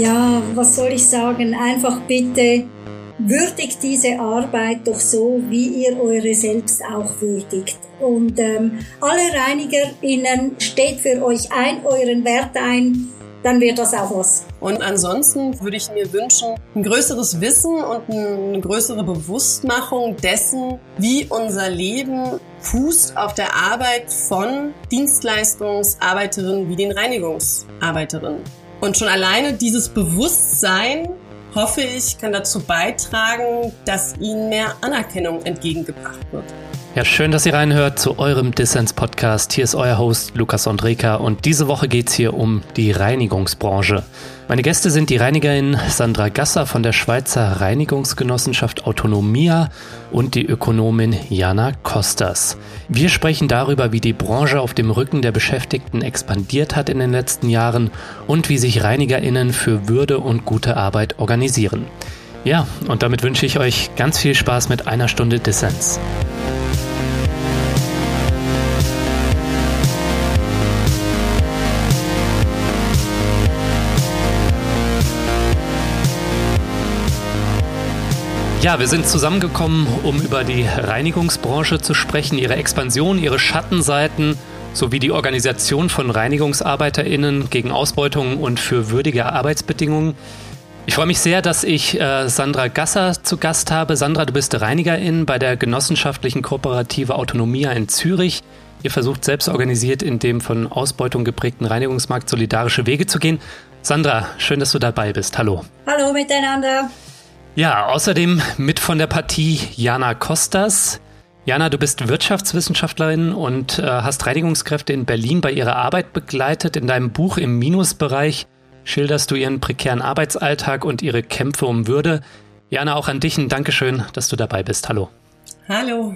Ja, was soll ich sagen? Einfach bitte würdigt diese Arbeit doch so, wie ihr eure selbst auch würdigt. Und ähm, alle ReinigerInnen steht für euch ein, euren Wert ein, dann wird das auch was. Und ansonsten würde ich mir wünschen, ein größeres Wissen und eine größere Bewusstmachung dessen, wie unser Leben fußt auf der Arbeit von Dienstleistungsarbeiterinnen wie den Reinigungsarbeiterinnen. Und schon alleine dieses Bewusstsein, hoffe ich, kann dazu beitragen, dass ihnen mehr Anerkennung entgegengebracht wird. Ja, schön, dass ihr reinhört zu eurem Dissens-Podcast. Hier ist euer Host Lukas Andreka und diese Woche geht es hier um die Reinigungsbranche. Meine Gäste sind die Reinigerin Sandra Gasser von der Schweizer Reinigungsgenossenschaft Autonomia und die Ökonomin Jana Kostas. Wir sprechen darüber, wie die Branche auf dem Rücken der Beschäftigten expandiert hat in den letzten Jahren und wie sich ReinigerInnen für Würde und gute Arbeit organisieren. Ja, und damit wünsche ich euch ganz viel Spaß mit einer Stunde Dissens. Ja, wir sind zusammengekommen, um über die Reinigungsbranche zu sprechen, ihre Expansion, ihre Schattenseiten sowie die Organisation von Reinigungsarbeiterinnen gegen Ausbeutung und für würdige Arbeitsbedingungen. Ich freue mich sehr, dass ich äh, Sandra Gasser zu Gast habe. Sandra, du bist Reinigerin bei der genossenschaftlichen Kooperative Autonomia in Zürich. Ihr versucht selbst organisiert in dem von Ausbeutung geprägten Reinigungsmarkt solidarische Wege zu gehen. Sandra, schön, dass du dabei bist. Hallo. Hallo miteinander. Ja, außerdem mit von der Partie Jana Kostas. Jana, du bist Wirtschaftswissenschaftlerin und äh, hast Reinigungskräfte in Berlin bei ihrer Arbeit begleitet. In deinem Buch im Minusbereich schilderst du ihren prekären Arbeitsalltag und ihre Kämpfe um Würde. Jana, auch an dich ein Dankeschön, dass du dabei bist. Hallo. Hallo.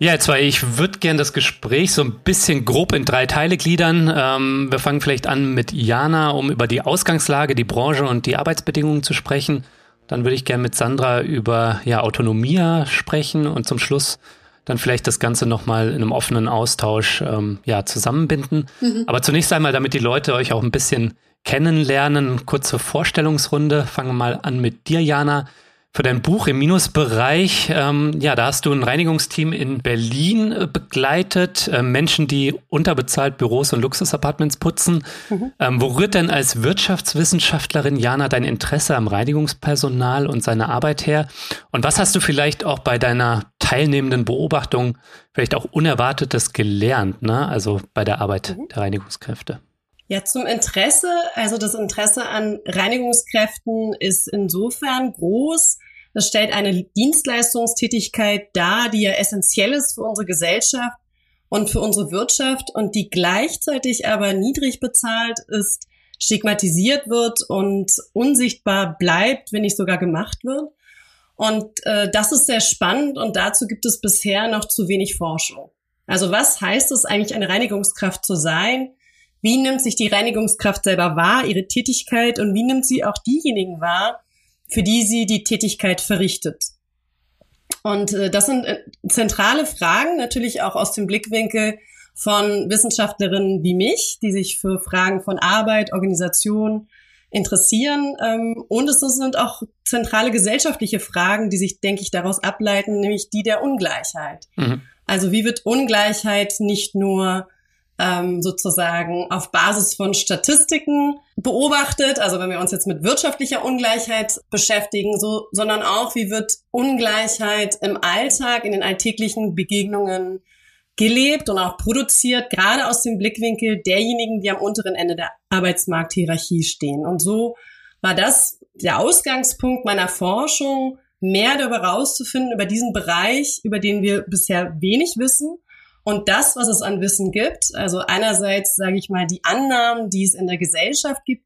Ja, jetzt war ich würde gern das Gespräch so ein bisschen grob in drei Teile gliedern. Ähm, wir fangen vielleicht an mit Jana, um über die Ausgangslage, die Branche und die Arbeitsbedingungen zu sprechen. Dann würde ich gerne mit Sandra über ja, Autonomie sprechen und zum Schluss dann vielleicht das Ganze nochmal in einem offenen Austausch ähm, ja, zusammenbinden. Mhm. Aber zunächst einmal, damit die Leute euch auch ein bisschen kennenlernen, kurze Vorstellungsrunde. Fangen wir mal an mit dir, Jana für dein Buch im Minusbereich. Ähm, ja, da hast du ein Reinigungsteam in Berlin äh, begleitet, äh, Menschen, die unterbezahlt Büros und Luxusapartments putzen. Mhm. Ähm, wo rührt denn als Wirtschaftswissenschaftlerin Jana dein Interesse am Reinigungspersonal und seine Arbeit her? Und was hast du vielleicht auch bei deiner teilnehmenden Beobachtung vielleicht auch Unerwartetes gelernt, ne? also bei der Arbeit mhm. der Reinigungskräfte? Ja, zum Interesse. Also das Interesse an Reinigungskräften ist insofern groß. Das stellt eine Dienstleistungstätigkeit dar, die ja essentiell ist für unsere Gesellschaft und für unsere Wirtschaft und die gleichzeitig aber niedrig bezahlt ist, stigmatisiert wird und unsichtbar bleibt, wenn nicht sogar gemacht wird. Und äh, das ist sehr spannend und dazu gibt es bisher noch zu wenig Forschung. Also was heißt es eigentlich, eine Reinigungskraft zu sein? Wie nimmt sich die Reinigungskraft selber wahr, ihre Tätigkeit und wie nimmt sie auch diejenigen wahr, für die sie die Tätigkeit verrichtet? Und äh, das sind äh, zentrale Fragen, natürlich auch aus dem Blickwinkel von Wissenschaftlerinnen wie mich, die sich für Fragen von Arbeit, Organisation interessieren. Ähm, und es sind auch zentrale gesellschaftliche Fragen, die sich, denke ich, daraus ableiten, nämlich die der Ungleichheit. Mhm. Also wie wird Ungleichheit nicht nur ähm, sozusagen auf Basis von Statistiken beobachtet, also wenn wir uns jetzt mit wirtschaftlicher Ungleichheit beschäftigen, so, sondern auch, wie wird Ungleichheit im Alltag, in den alltäglichen Begegnungen gelebt und auch produziert, gerade aus dem Blickwinkel derjenigen, die am unteren Ende der Arbeitsmarkthierarchie stehen. Und so war das der Ausgangspunkt meiner Forschung, mehr darüber rauszufinden, über diesen Bereich, über den wir bisher wenig wissen und das, was es an Wissen gibt, also einerseits, sage ich mal, die Annahmen, die es in der Gesellschaft gibt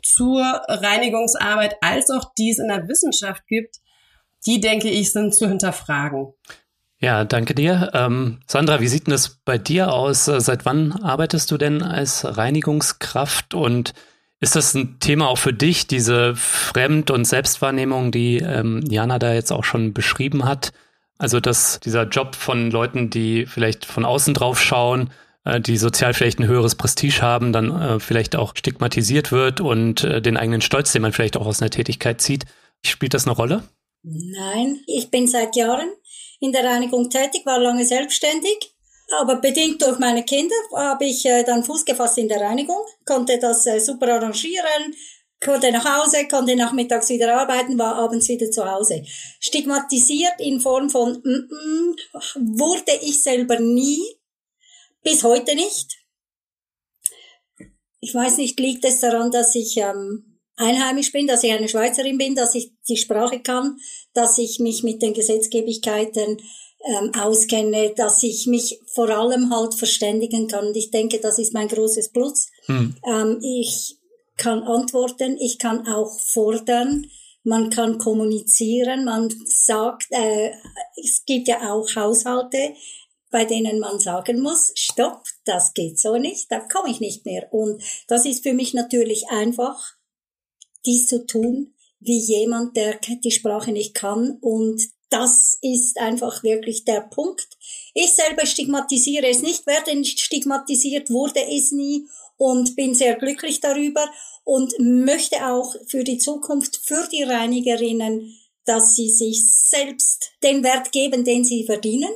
zur Reinigungsarbeit, als auch die es in der Wissenschaft gibt, die, denke ich, sind zu hinterfragen. Ja, danke dir. Ähm, Sandra, wie sieht denn das bei dir aus? Seit wann arbeitest du denn als Reinigungskraft und ist das ein Thema auch für dich, diese Fremd- und Selbstwahrnehmung, die ähm, Jana da jetzt auch schon beschrieben hat? Also, dass dieser Job von Leuten, die vielleicht von außen drauf schauen, äh, die sozial vielleicht ein höheres Prestige haben, dann äh, vielleicht auch stigmatisiert wird und äh, den eigenen Stolz, den man vielleicht auch aus einer Tätigkeit zieht. Spielt das eine Rolle? Nein, ich bin seit Jahren in der Reinigung tätig, war lange selbstständig. Aber bedingt durch meine Kinder habe ich dann Fuß gefasst in der Reinigung, konnte das super arrangieren, konnte nach Hause, konnte nachmittags wieder arbeiten, war abends wieder zu Hause. Stigmatisiert in Form von mm, mm, wurde ich selber nie, bis heute nicht. Ich weiß nicht, liegt es daran, dass ich ähm, einheimisch bin, dass ich eine Schweizerin bin, dass ich die Sprache kann, dass ich mich mit den Gesetzgebigkeiten ähm, auskenne, dass ich mich vor allem halt verständigen kann. Und ich denke, das ist mein großes Plus. Hm. Ähm, ich kann antworten, ich kann auch fordern, man kann kommunizieren, man sagt, äh, es gibt ja auch Haushalte, bei denen man sagen muss, stopp, das geht so nicht, da komme ich nicht mehr. Und das ist für mich natürlich einfach, dies zu tun, wie jemand, der die Sprache nicht kann und das ist einfach wirklich der Punkt. Ich selber stigmatisiere es nicht, werde nicht stigmatisiert, wurde es nie und bin sehr glücklich darüber und möchte auch für die Zukunft, für die Reinigerinnen, dass sie sich selbst den Wert geben, den sie verdienen.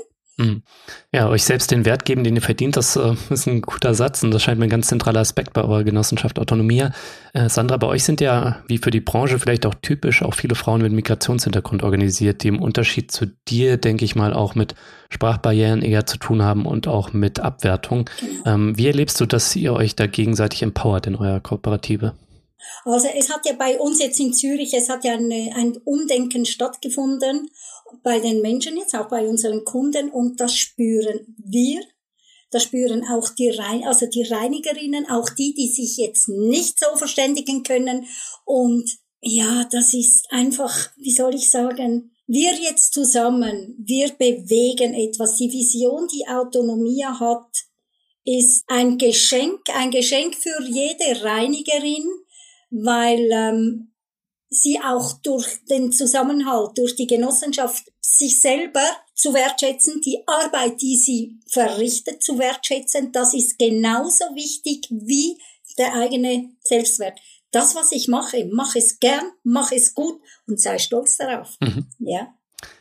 Ja, euch selbst den Wert geben, den ihr verdient, das äh, ist ein guter Satz und das scheint mir ein ganz zentraler Aspekt bei eurer Genossenschaft Autonomie. Äh, Sandra, bei euch sind ja, wie für die Branche vielleicht auch typisch, auch viele Frauen mit Migrationshintergrund organisiert, die im Unterschied zu dir, denke ich mal, auch mit Sprachbarrieren eher zu tun haben und auch mit Abwertung. Genau. Ähm, wie erlebst du, dass ihr euch da gegenseitig empowert in eurer Kooperative? Also es hat ja bei uns jetzt in Zürich, es hat ja eine, ein Umdenken stattgefunden bei den Menschen jetzt, auch bei unseren Kunden und das spüren wir. Das spüren auch die, Rein also die Reinigerinnen, auch die, die sich jetzt nicht so verständigen können. Und ja, das ist einfach, wie soll ich sagen, wir jetzt zusammen, wir bewegen etwas. Die Vision, die Autonomie hat, ist ein Geschenk, ein Geschenk für jede Reinigerin, weil ähm, sie auch durch den Zusammenhalt, durch die Genossenschaft sich selber zu wertschätzen, die Arbeit, die sie verrichtet, zu wertschätzen, das ist genauso wichtig wie der eigene Selbstwert. Das, was ich mache, mache es gern, mache es gut und sei stolz darauf. Mhm. Ja.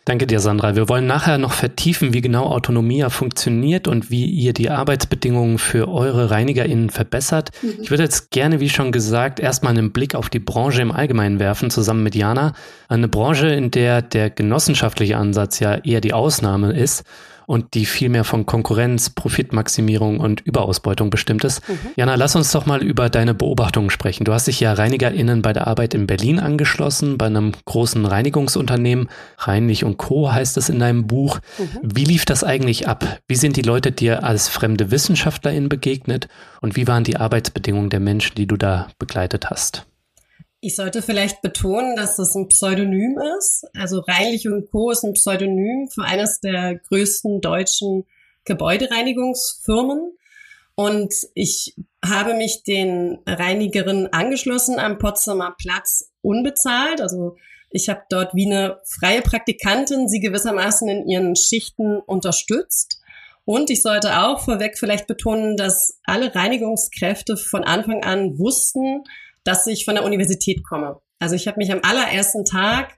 Danke dir, Sandra. Wir wollen nachher noch vertiefen, wie genau Autonomie funktioniert und wie ihr die Arbeitsbedingungen für eure ReinigerInnen verbessert. Mhm. Ich würde jetzt gerne, wie schon gesagt, erstmal einen Blick auf die Branche im Allgemeinen werfen, zusammen mit Jana. Eine Branche, in der der genossenschaftliche Ansatz ja eher die Ausnahme ist und die viel mehr von Konkurrenz, Profitmaximierung und Überausbeutung bestimmt ist. Mhm. Jana, lass uns doch mal über deine Beobachtungen sprechen. Du hast dich ja ReinigerInnen bei der Arbeit in Berlin angeschlossen, bei einem großen Reinigungsunternehmen. Reinlich und Co. heißt es in deinem Buch. Mhm. Wie lief das eigentlich ab? Wie sind die Leute dir als fremde WissenschaftlerInnen begegnet? Und wie waren die Arbeitsbedingungen der Menschen, die du da begleitet hast? Ich sollte vielleicht betonen, dass das ein Pseudonym ist. Also Reinlich und Co. ist ein Pseudonym für eines der größten deutschen Gebäudereinigungsfirmen. Und ich habe mich den Reinigerinnen angeschlossen am Potsdamer Platz unbezahlt. Also ich habe dort wie eine freie Praktikantin sie gewissermaßen in ihren Schichten unterstützt. Und ich sollte auch vorweg vielleicht betonen, dass alle Reinigungskräfte von Anfang an wussten, dass ich von der Universität komme. Also ich habe mich am allerersten Tag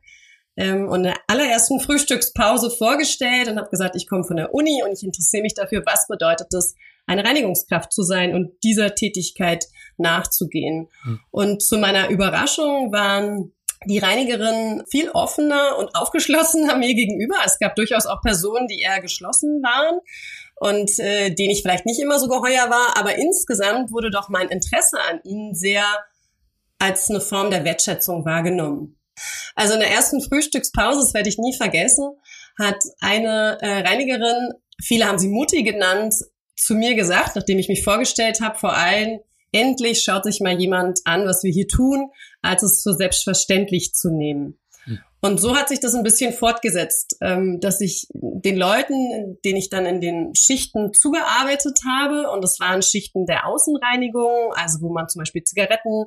ähm, und der allerersten Frühstückspause vorgestellt und habe gesagt, ich komme von der Uni und ich interessiere mich dafür, was bedeutet es, eine Reinigungskraft zu sein und dieser Tätigkeit nachzugehen. Hm. Und zu meiner Überraschung waren die Reinigerinnen viel offener und aufgeschlossener mir gegenüber. Es gab durchaus auch Personen, die eher geschlossen waren und äh, denen ich vielleicht nicht immer so geheuer war, aber insgesamt wurde doch mein Interesse an ihnen sehr als eine Form der Wertschätzung wahrgenommen. Also in der ersten Frühstückspause, das werde ich nie vergessen, hat eine äh, Reinigerin, viele haben sie Mutti genannt, zu mir gesagt, nachdem ich mich vorgestellt habe, vor allem, endlich schaut sich mal jemand an, was wir hier tun, als es so selbstverständlich zu nehmen. Hm. Und so hat sich das ein bisschen fortgesetzt, ähm, dass ich den Leuten, denen ich dann in den Schichten zugearbeitet habe, und das waren Schichten der Außenreinigung, also wo man zum Beispiel Zigaretten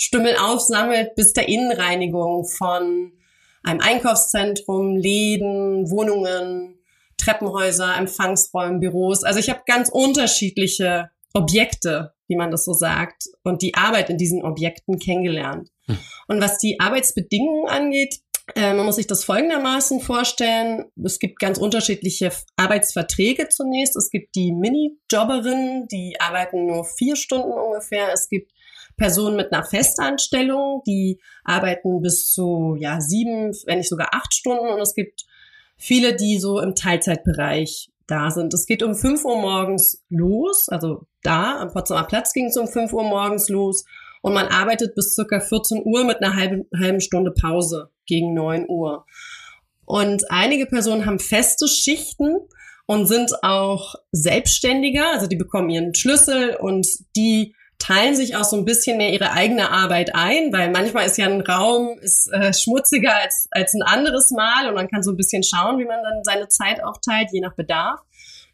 Stümmel aufsammelt bis der Innenreinigung von einem Einkaufszentrum, Läden, Wohnungen, Treppenhäuser, Empfangsräume, Büros. Also ich habe ganz unterschiedliche Objekte, wie man das so sagt, und die Arbeit in diesen Objekten kennengelernt. Hm. Und was die Arbeitsbedingungen angeht, äh, man muss sich das folgendermaßen vorstellen. Es gibt ganz unterschiedliche Arbeitsverträge zunächst. Es gibt die Minijobberinnen, die arbeiten nur vier Stunden ungefähr. Es gibt Personen mit einer Festanstellung, die arbeiten bis zu ja, sieben, wenn nicht sogar acht Stunden. Und es gibt viele, die so im Teilzeitbereich da sind. Es geht um fünf Uhr morgens los, also da am Potsdamer Platz ging es um fünf Uhr morgens los und man arbeitet bis circa 14 Uhr mit einer halben, halben Stunde Pause gegen 9 Uhr. Und einige Personen haben feste Schichten und sind auch selbstständiger, also die bekommen ihren Schlüssel und die teilen sich auch so ein bisschen mehr ihre eigene Arbeit ein, weil manchmal ist ja ein Raum ist äh, schmutziger als als ein anderes Mal und man kann so ein bisschen schauen, wie man dann seine Zeit aufteilt, je nach Bedarf.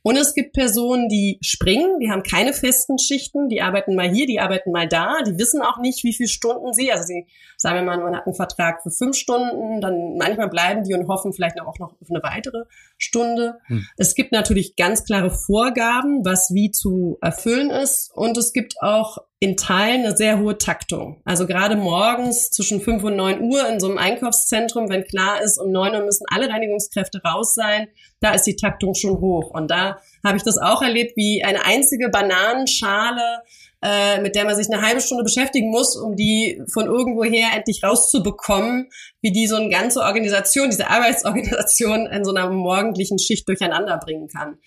Und es gibt Personen, die springen, die haben keine festen Schichten, die arbeiten mal hier, die arbeiten mal da, die wissen auch nicht, wie viele Stunden sie, also sie, sagen wir mal, man hat einen Vertrag für fünf Stunden, dann manchmal bleiben die und hoffen vielleicht auch noch auf eine weitere Stunde. Hm. Es gibt natürlich ganz klare Vorgaben, was wie zu erfüllen ist und es gibt auch in Teilen eine sehr hohe Taktung. Also gerade morgens zwischen fünf und neun Uhr in so einem Einkaufszentrum, wenn klar ist, um neun Uhr müssen alle Reinigungskräfte raus sein, da ist die Taktung schon hoch. Und da habe ich das auch erlebt, wie eine einzige Bananenschale, äh, mit der man sich eine halbe Stunde beschäftigen muss, um die von irgendwoher endlich rauszubekommen, wie die so eine ganze Organisation, diese Arbeitsorganisation in so einer morgendlichen Schicht durcheinander bringen kann.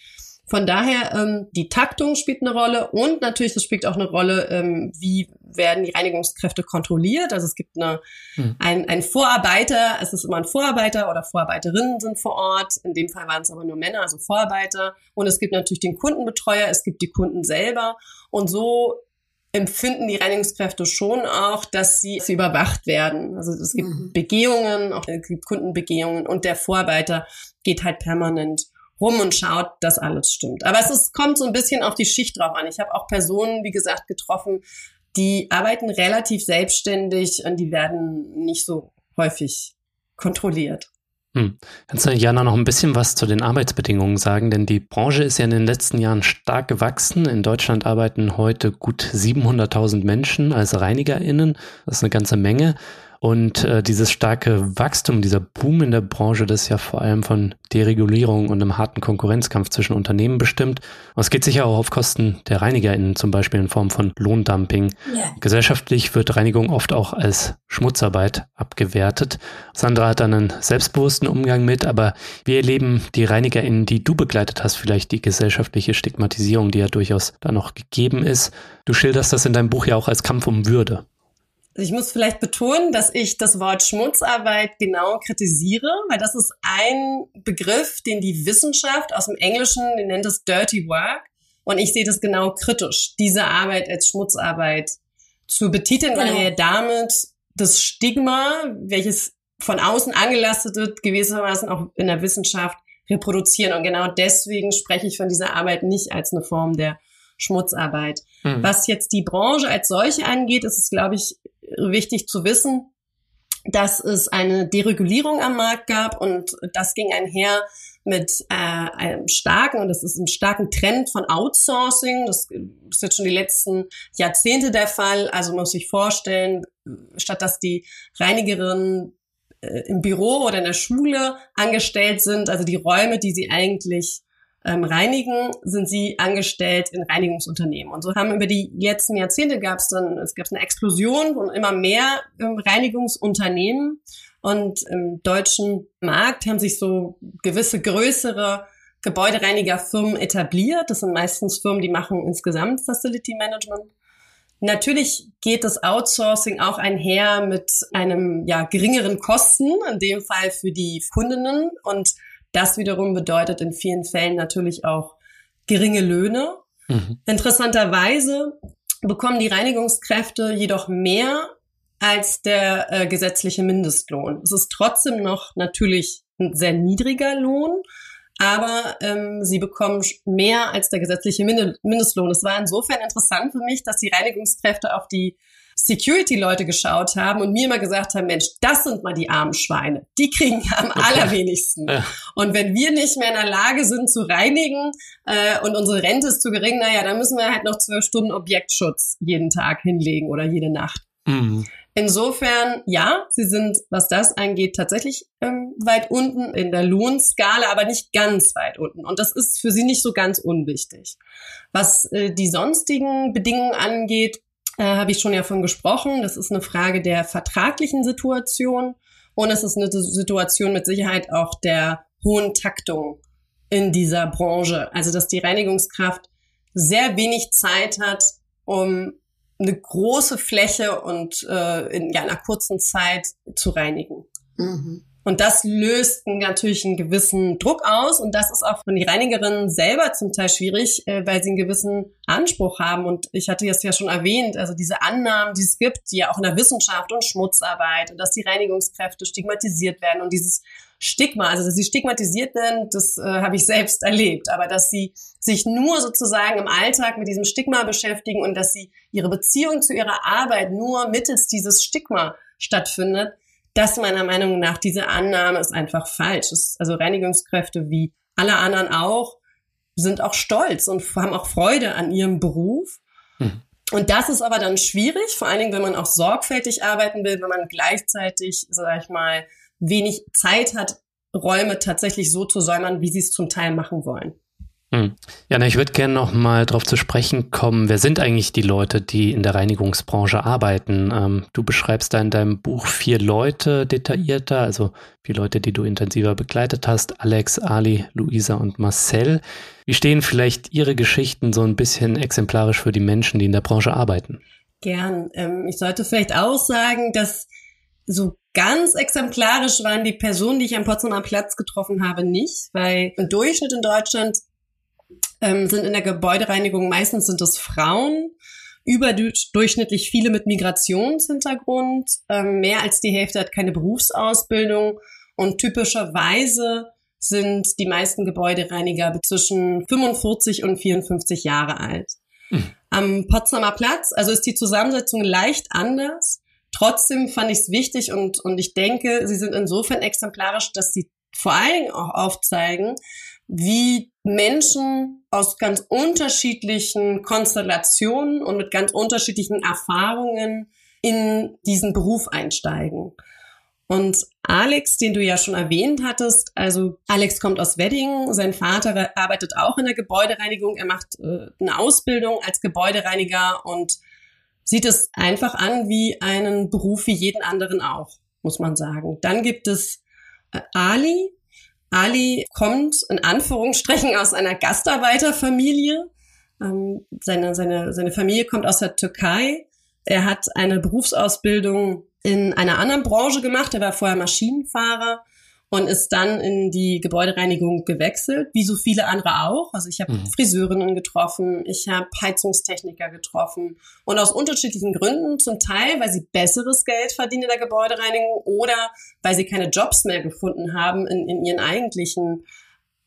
Von daher, ähm, die Taktung spielt eine Rolle und natürlich, es spielt auch eine Rolle, ähm, wie werden die Reinigungskräfte kontrolliert. Also es gibt eine, hm. ein, ein Vorarbeiter, es ist immer ein Vorarbeiter oder Vorarbeiterinnen sind vor Ort. In dem Fall waren es aber nur Männer, also Vorarbeiter. Und es gibt natürlich den Kundenbetreuer, es gibt die Kunden selber. Und so empfinden die Reinigungskräfte schon auch, dass sie, sie überwacht werden. Also es gibt mhm. Begehungen, auch es gibt Kundenbegehungen und der Vorarbeiter geht halt permanent rum und schaut, dass alles stimmt. Aber es ist, kommt so ein bisschen auf die Schicht drauf an. Ich habe auch Personen, wie gesagt, getroffen, die arbeiten relativ selbstständig und die werden nicht so häufig kontrolliert. Hm. Kannst du Jana noch ein bisschen was zu den Arbeitsbedingungen sagen? Denn die Branche ist ja in den letzten Jahren stark gewachsen. In Deutschland arbeiten heute gut 700.000 Menschen als ReinigerInnen. Das ist eine ganze Menge. Und äh, dieses starke Wachstum, dieser Boom in der Branche, das ist ja vor allem von Deregulierung und einem harten Konkurrenzkampf zwischen Unternehmen bestimmt. Und es geht sicher auch auf Kosten der ReinigerInnen, zum Beispiel in Form von Lohndumping. Ja. Gesellschaftlich wird Reinigung oft auch als Schmutzarbeit abgewertet. Sandra hat einen selbstbewussten Umgang mit, aber wie erleben die ReinigerInnen, die du begleitet hast, vielleicht die gesellschaftliche Stigmatisierung, die ja durchaus da noch gegeben ist? Du schilderst das in deinem Buch ja auch als Kampf um Würde. Also ich muss vielleicht betonen, dass ich das Wort Schmutzarbeit genau kritisiere, weil das ist ein Begriff, den die Wissenschaft aus dem Englischen, die nennt es Dirty Work. Und ich sehe das genau kritisch, diese Arbeit als Schmutzarbeit zu betiteln, genau. weil wir damit das Stigma, welches von außen angelastet wird, gewissermaßen auch in der Wissenschaft reproduzieren. Und genau deswegen spreche ich von dieser Arbeit nicht als eine Form der Schmutzarbeit. Mhm. Was jetzt die Branche als solche angeht, ist es, glaube ich, wichtig zu wissen, dass es eine Deregulierung am Markt gab und das ging einher mit äh, einem starken, und das ist ein starken Trend von Outsourcing. Das ist jetzt schon die letzten Jahrzehnte der Fall. Also muss sich vorstellen, statt dass die Reinigerinnen äh, im Büro oder in der Schule angestellt sind, also die Räume, die sie eigentlich ähm, reinigen, sind sie angestellt in Reinigungsunternehmen. Und so haben über die letzten Jahrzehnte gab es dann, es gab eine Explosion von immer mehr ähm, Reinigungsunternehmen. Und im deutschen Markt haben sich so gewisse größere Gebäudereinigerfirmen etabliert. Das sind meistens Firmen, die machen insgesamt Facility Management. Natürlich geht das Outsourcing auch einher mit einem ja geringeren Kosten, in dem Fall für die Kundinnen und das wiederum bedeutet in vielen Fällen natürlich auch geringe Löhne. Mhm. Interessanterweise bekommen die Reinigungskräfte jedoch mehr als der äh, gesetzliche Mindestlohn. Es ist trotzdem noch natürlich ein sehr niedriger Lohn, aber ähm, sie bekommen mehr als der gesetzliche Mindestlohn. Es war insofern interessant für mich, dass die Reinigungskräfte auf die Security-Leute geschaut haben und mir immer gesagt haben, Mensch, das sind mal die armen Schweine. Die kriegen ja am allerwenigsten. Ja. Und wenn wir nicht mehr in der Lage sind zu reinigen äh, und unsere Rente ist zu gering, naja, dann müssen wir halt noch zwölf Stunden Objektschutz jeden Tag hinlegen oder jede Nacht. Mhm. Insofern, ja, sie sind, was das angeht, tatsächlich ähm, weit unten in der Lohnskala, aber nicht ganz weit unten. Und das ist für sie nicht so ganz unwichtig. Was äh, die sonstigen Bedingungen angeht, äh, habe ich schon ja von gesprochen. Das ist eine Frage der vertraglichen Situation und es ist eine Situation mit Sicherheit auch der hohen Taktung in dieser Branche. Also, dass die Reinigungskraft sehr wenig Zeit hat, um eine große Fläche und äh, in ja, einer kurzen Zeit zu reinigen. Mhm. Und das löst natürlich einen gewissen Druck aus und das ist auch von den Reinigerinnen selber zum Teil schwierig, äh, weil sie einen gewissen Anspruch haben. Und ich hatte es ja schon erwähnt, also diese Annahmen, die es gibt, die ja auch in der Wissenschaft und Schmutzarbeit und dass die Reinigungskräfte stigmatisiert werden und dieses Stigma, also dass sie stigmatisiert werden, das äh, habe ich selbst erlebt, aber dass sie sich nur sozusagen im Alltag mit diesem Stigma beschäftigen und dass sie ihre Beziehung zu ihrer Arbeit nur mittels dieses Stigma stattfindet, das meiner Meinung nach, diese Annahme ist einfach falsch. Ist, also Reinigungskräfte wie alle anderen auch sind auch stolz und haben auch Freude an ihrem Beruf. Mhm. Und das ist aber dann schwierig, vor allen Dingen, wenn man auch sorgfältig arbeiten will, wenn man gleichzeitig, sag ich mal, wenig Zeit hat, Räume tatsächlich so zu säumern, wie sie es zum Teil machen wollen. Hm. Ja, na, ich würde gerne noch mal darauf zu sprechen kommen. Wer sind eigentlich die Leute, die in der Reinigungsbranche arbeiten? Ähm, du beschreibst da in deinem Buch vier Leute detaillierter, also vier Leute, die du intensiver begleitet hast: Alex, Ali, Luisa und Marcel. Wie stehen vielleicht ihre Geschichten so ein bisschen exemplarisch für die Menschen, die in der Branche arbeiten? Gern. Ähm, ich sollte vielleicht auch sagen, dass so ganz exemplarisch waren die Personen, die ich am Potsdamer Platz getroffen habe, nicht, weil im Durchschnitt in Deutschland ähm, sind in der Gebäudereinigung meistens sind es Frauen, überdurchschnittlich viele mit Migrationshintergrund, ähm, mehr als die Hälfte hat keine Berufsausbildung und typischerweise sind die meisten Gebäudereiniger zwischen 45 und 54 Jahre alt. Hm. Am Potsdamer Platz, also ist die Zusammensetzung leicht anders. Trotzdem fand ich es wichtig und, und ich denke, sie sind insofern exemplarisch, dass sie vor allen Dingen auch aufzeigen, wie Menschen aus ganz unterschiedlichen Konstellationen und mit ganz unterschiedlichen Erfahrungen in diesen Beruf einsteigen. Und Alex, den du ja schon erwähnt hattest, also Alex kommt aus Wedding, sein Vater arbeitet auch in der Gebäudereinigung, er macht äh, eine Ausbildung als Gebäudereiniger und sieht es einfach an wie einen Beruf wie jeden anderen auch, muss man sagen. Dann gibt es äh, Ali, Ali kommt in Anführungsstrichen aus einer Gastarbeiterfamilie. Ähm, seine, seine, seine Familie kommt aus der Türkei. Er hat eine Berufsausbildung in einer anderen Branche gemacht. Er war vorher Maschinenfahrer und ist dann in die Gebäudereinigung gewechselt, wie so viele andere auch. Also ich habe mhm. Friseurinnen getroffen, ich habe Heizungstechniker getroffen und aus unterschiedlichen Gründen, zum Teil, weil sie besseres Geld verdienen in der Gebäudereinigung oder weil sie keine Jobs mehr gefunden haben in, in ihren eigentlichen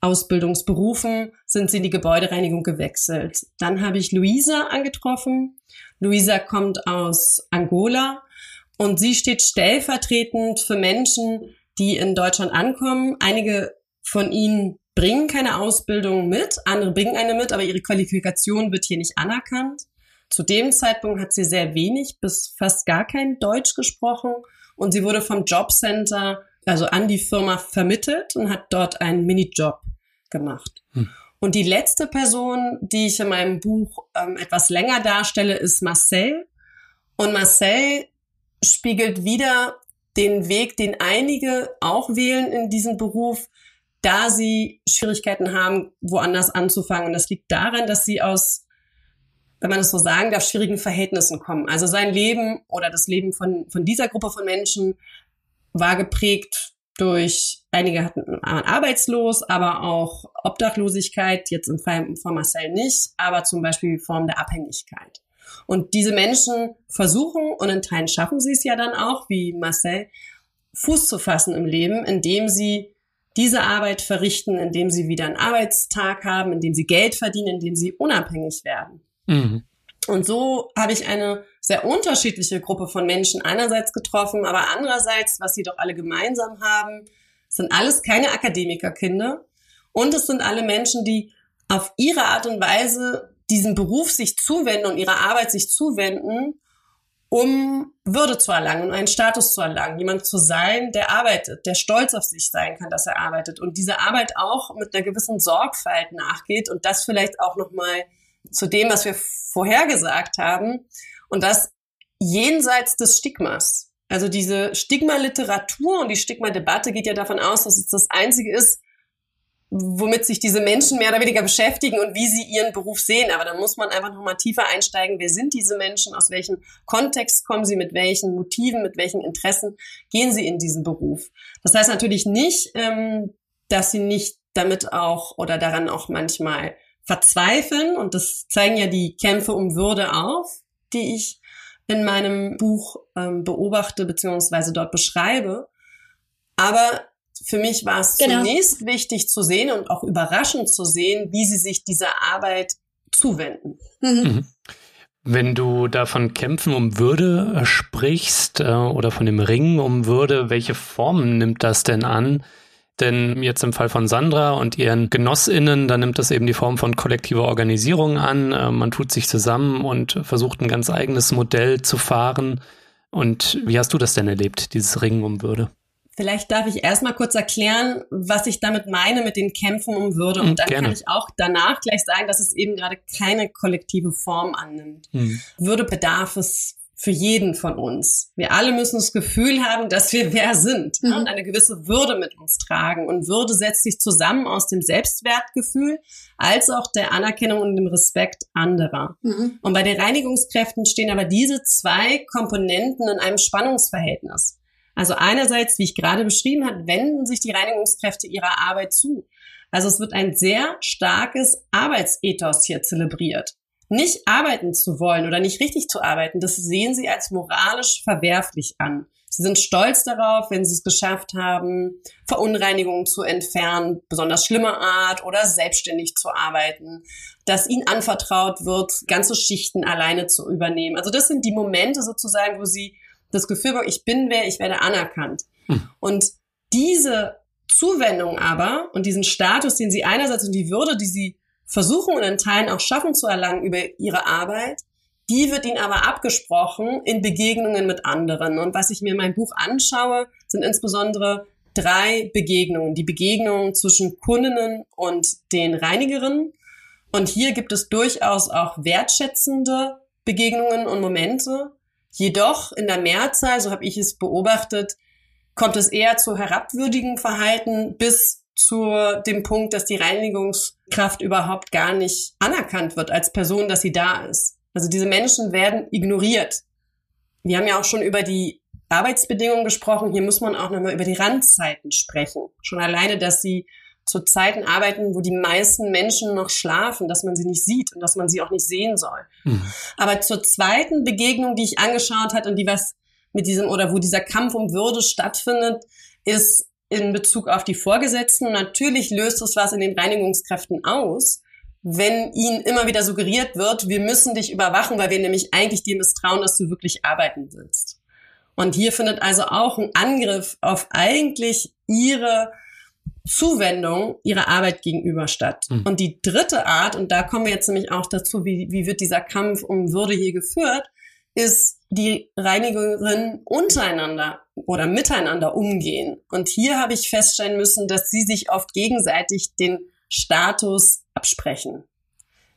Ausbildungsberufen, sind sie in die Gebäudereinigung gewechselt. Dann habe ich Luisa angetroffen. Luisa kommt aus Angola und sie steht stellvertretend für Menschen, die in Deutschland ankommen. Einige von ihnen bringen keine Ausbildung mit, andere bringen eine mit, aber ihre Qualifikation wird hier nicht anerkannt. Zu dem Zeitpunkt hat sie sehr wenig bis fast gar kein Deutsch gesprochen und sie wurde vom Jobcenter, also an die Firma vermittelt und hat dort einen Minijob gemacht. Hm. Und die letzte Person, die ich in meinem Buch ähm, etwas länger darstelle, ist Marcel. Und Marcel spiegelt wieder den Weg, den einige auch wählen in diesem Beruf, da sie Schwierigkeiten haben, woanders anzufangen. Und das liegt daran, dass sie aus, wenn man es so sagen darf, schwierigen Verhältnissen kommen. Also sein Leben oder das Leben von, von dieser Gruppe von Menschen war geprägt durch, einige hatten, waren arbeitslos, aber auch Obdachlosigkeit, jetzt im Fall von Marcel nicht, aber zum Beispiel Form der Abhängigkeit. Und diese Menschen versuchen, und in Teilen schaffen sie es ja dann auch, wie Marcel, Fuß zu fassen im Leben, indem sie diese Arbeit verrichten, indem sie wieder einen Arbeitstag haben, indem sie Geld verdienen, indem sie unabhängig werden. Mhm. Und so habe ich eine sehr unterschiedliche Gruppe von Menschen einerseits getroffen, aber andererseits, was sie doch alle gemeinsam haben, sind alles keine Akademikerkinder und es sind alle Menschen, die auf ihre Art und Weise diesem Beruf sich zuwenden und ihrer Arbeit sich zuwenden, um Würde zu erlangen, einen Status zu erlangen, jemand zu sein, der arbeitet, der stolz auf sich sein kann, dass er arbeitet und diese Arbeit auch mit einer gewissen Sorgfalt nachgeht und das vielleicht auch noch mal zu dem, was wir vorher gesagt haben und das jenseits des Stigmas. Also diese Stigma-Literatur und die Stigma-Debatte geht ja davon aus, dass es das Einzige ist, womit sich diese Menschen mehr oder weniger beschäftigen und wie sie ihren Beruf sehen. Aber da muss man einfach noch mal tiefer einsteigen. Wer sind diese Menschen? Aus welchem Kontext kommen sie? Mit welchen Motiven? Mit welchen Interessen gehen sie in diesen Beruf? Das heißt natürlich nicht, ähm, dass sie nicht damit auch oder daran auch manchmal verzweifeln. Und das zeigen ja die Kämpfe um Würde auf, die ich in meinem Buch ähm, beobachte beziehungsweise dort beschreibe. Aber für mich war es genau. zunächst wichtig zu sehen und auch überraschend zu sehen, wie sie sich dieser Arbeit zuwenden. Mhm. Mhm. Wenn du da von Kämpfen um Würde äh, sprichst äh, oder von dem Ringen um Würde, welche Formen nimmt das denn an? Denn jetzt im Fall von Sandra und ihren Genossinnen, da nimmt das eben die Form von kollektiver Organisierung an. Äh, man tut sich zusammen und versucht ein ganz eigenes Modell zu fahren. Und wie hast du das denn erlebt, dieses Ringen um Würde? Vielleicht darf ich erstmal kurz erklären, was ich damit meine mit den Kämpfen um Würde. Und hm, dann Gerne. kann ich auch danach gleich sagen, dass es eben gerade keine kollektive Form annimmt. Mhm. Würde bedarf es für jeden von uns. Wir alle müssen das Gefühl haben, dass wir wer sind mhm. und eine gewisse Würde mit uns tragen. Und Würde setzt sich zusammen aus dem Selbstwertgefühl als auch der Anerkennung und dem Respekt anderer. Mhm. Und bei den Reinigungskräften stehen aber diese zwei Komponenten in einem Spannungsverhältnis. Also einerseits, wie ich gerade beschrieben habe, wenden sich die Reinigungskräfte ihrer Arbeit zu. Also es wird ein sehr starkes Arbeitsethos hier zelebriert. Nicht arbeiten zu wollen oder nicht richtig zu arbeiten, das sehen sie als moralisch verwerflich an. Sie sind stolz darauf, wenn sie es geschafft haben, Verunreinigungen zu entfernen, besonders schlimmer Art oder selbstständig zu arbeiten, dass ihnen anvertraut wird, ganze Schichten alleine zu übernehmen. Also das sind die Momente sozusagen, wo sie das Gefühl, ich bin wer, ich werde anerkannt. Hm. Und diese Zuwendung aber und diesen Status, den sie einerseits und die Würde, die sie versuchen und in Teilen auch schaffen zu erlangen über ihre Arbeit, die wird ihnen aber abgesprochen in Begegnungen mit anderen. Und was ich mir in meinem Buch anschaue, sind insbesondere drei Begegnungen. Die Begegnungen zwischen Kundinnen und den Reinigerinnen. Und hier gibt es durchaus auch wertschätzende Begegnungen und Momente. Jedoch in der Mehrzahl, so habe ich es beobachtet, kommt es eher zu herabwürdigem Verhalten bis zu dem Punkt, dass die Reinigungskraft überhaupt gar nicht anerkannt wird als Person, dass sie da ist. Also diese Menschen werden ignoriert. Wir haben ja auch schon über die Arbeitsbedingungen gesprochen. Hier muss man auch nochmal über die Randzeiten sprechen. Schon alleine, dass sie zu Zeiten arbeiten, wo die meisten Menschen noch schlafen, dass man sie nicht sieht und dass man sie auch nicht sehen soll. Mhm. Aber zur zweiten Begegnung, die ich angeschaut hat und die was mit diesem oder wo dieser Kampf um Würde stattfindet, ist in Bezug auf die Vorgesetzten. Natürlich löst es was in den Reinigungskräften aus, wenn ihnen immer wieder suggeriert wird, wir müssen dich überwachen, weil wir nämlich eigentlich dir misstrauen, dass du wirklich arbeiten willst. Und hier findet also auch ein Angriff auf eigentlich ihre Zuwendung ihrer Arbeit gegenüber statt. Mhm. Und die dritte Art, und da kommen wir jetzt nämlich auch dazu, wie, wie wird dieser Kampf um Würde hier geführt, ist die Reinigerinnen untereinander oder miteinander umgehen. Und hier habe ich feststellen müssen, dass sie sich oft gegenseitig den Status absprechen.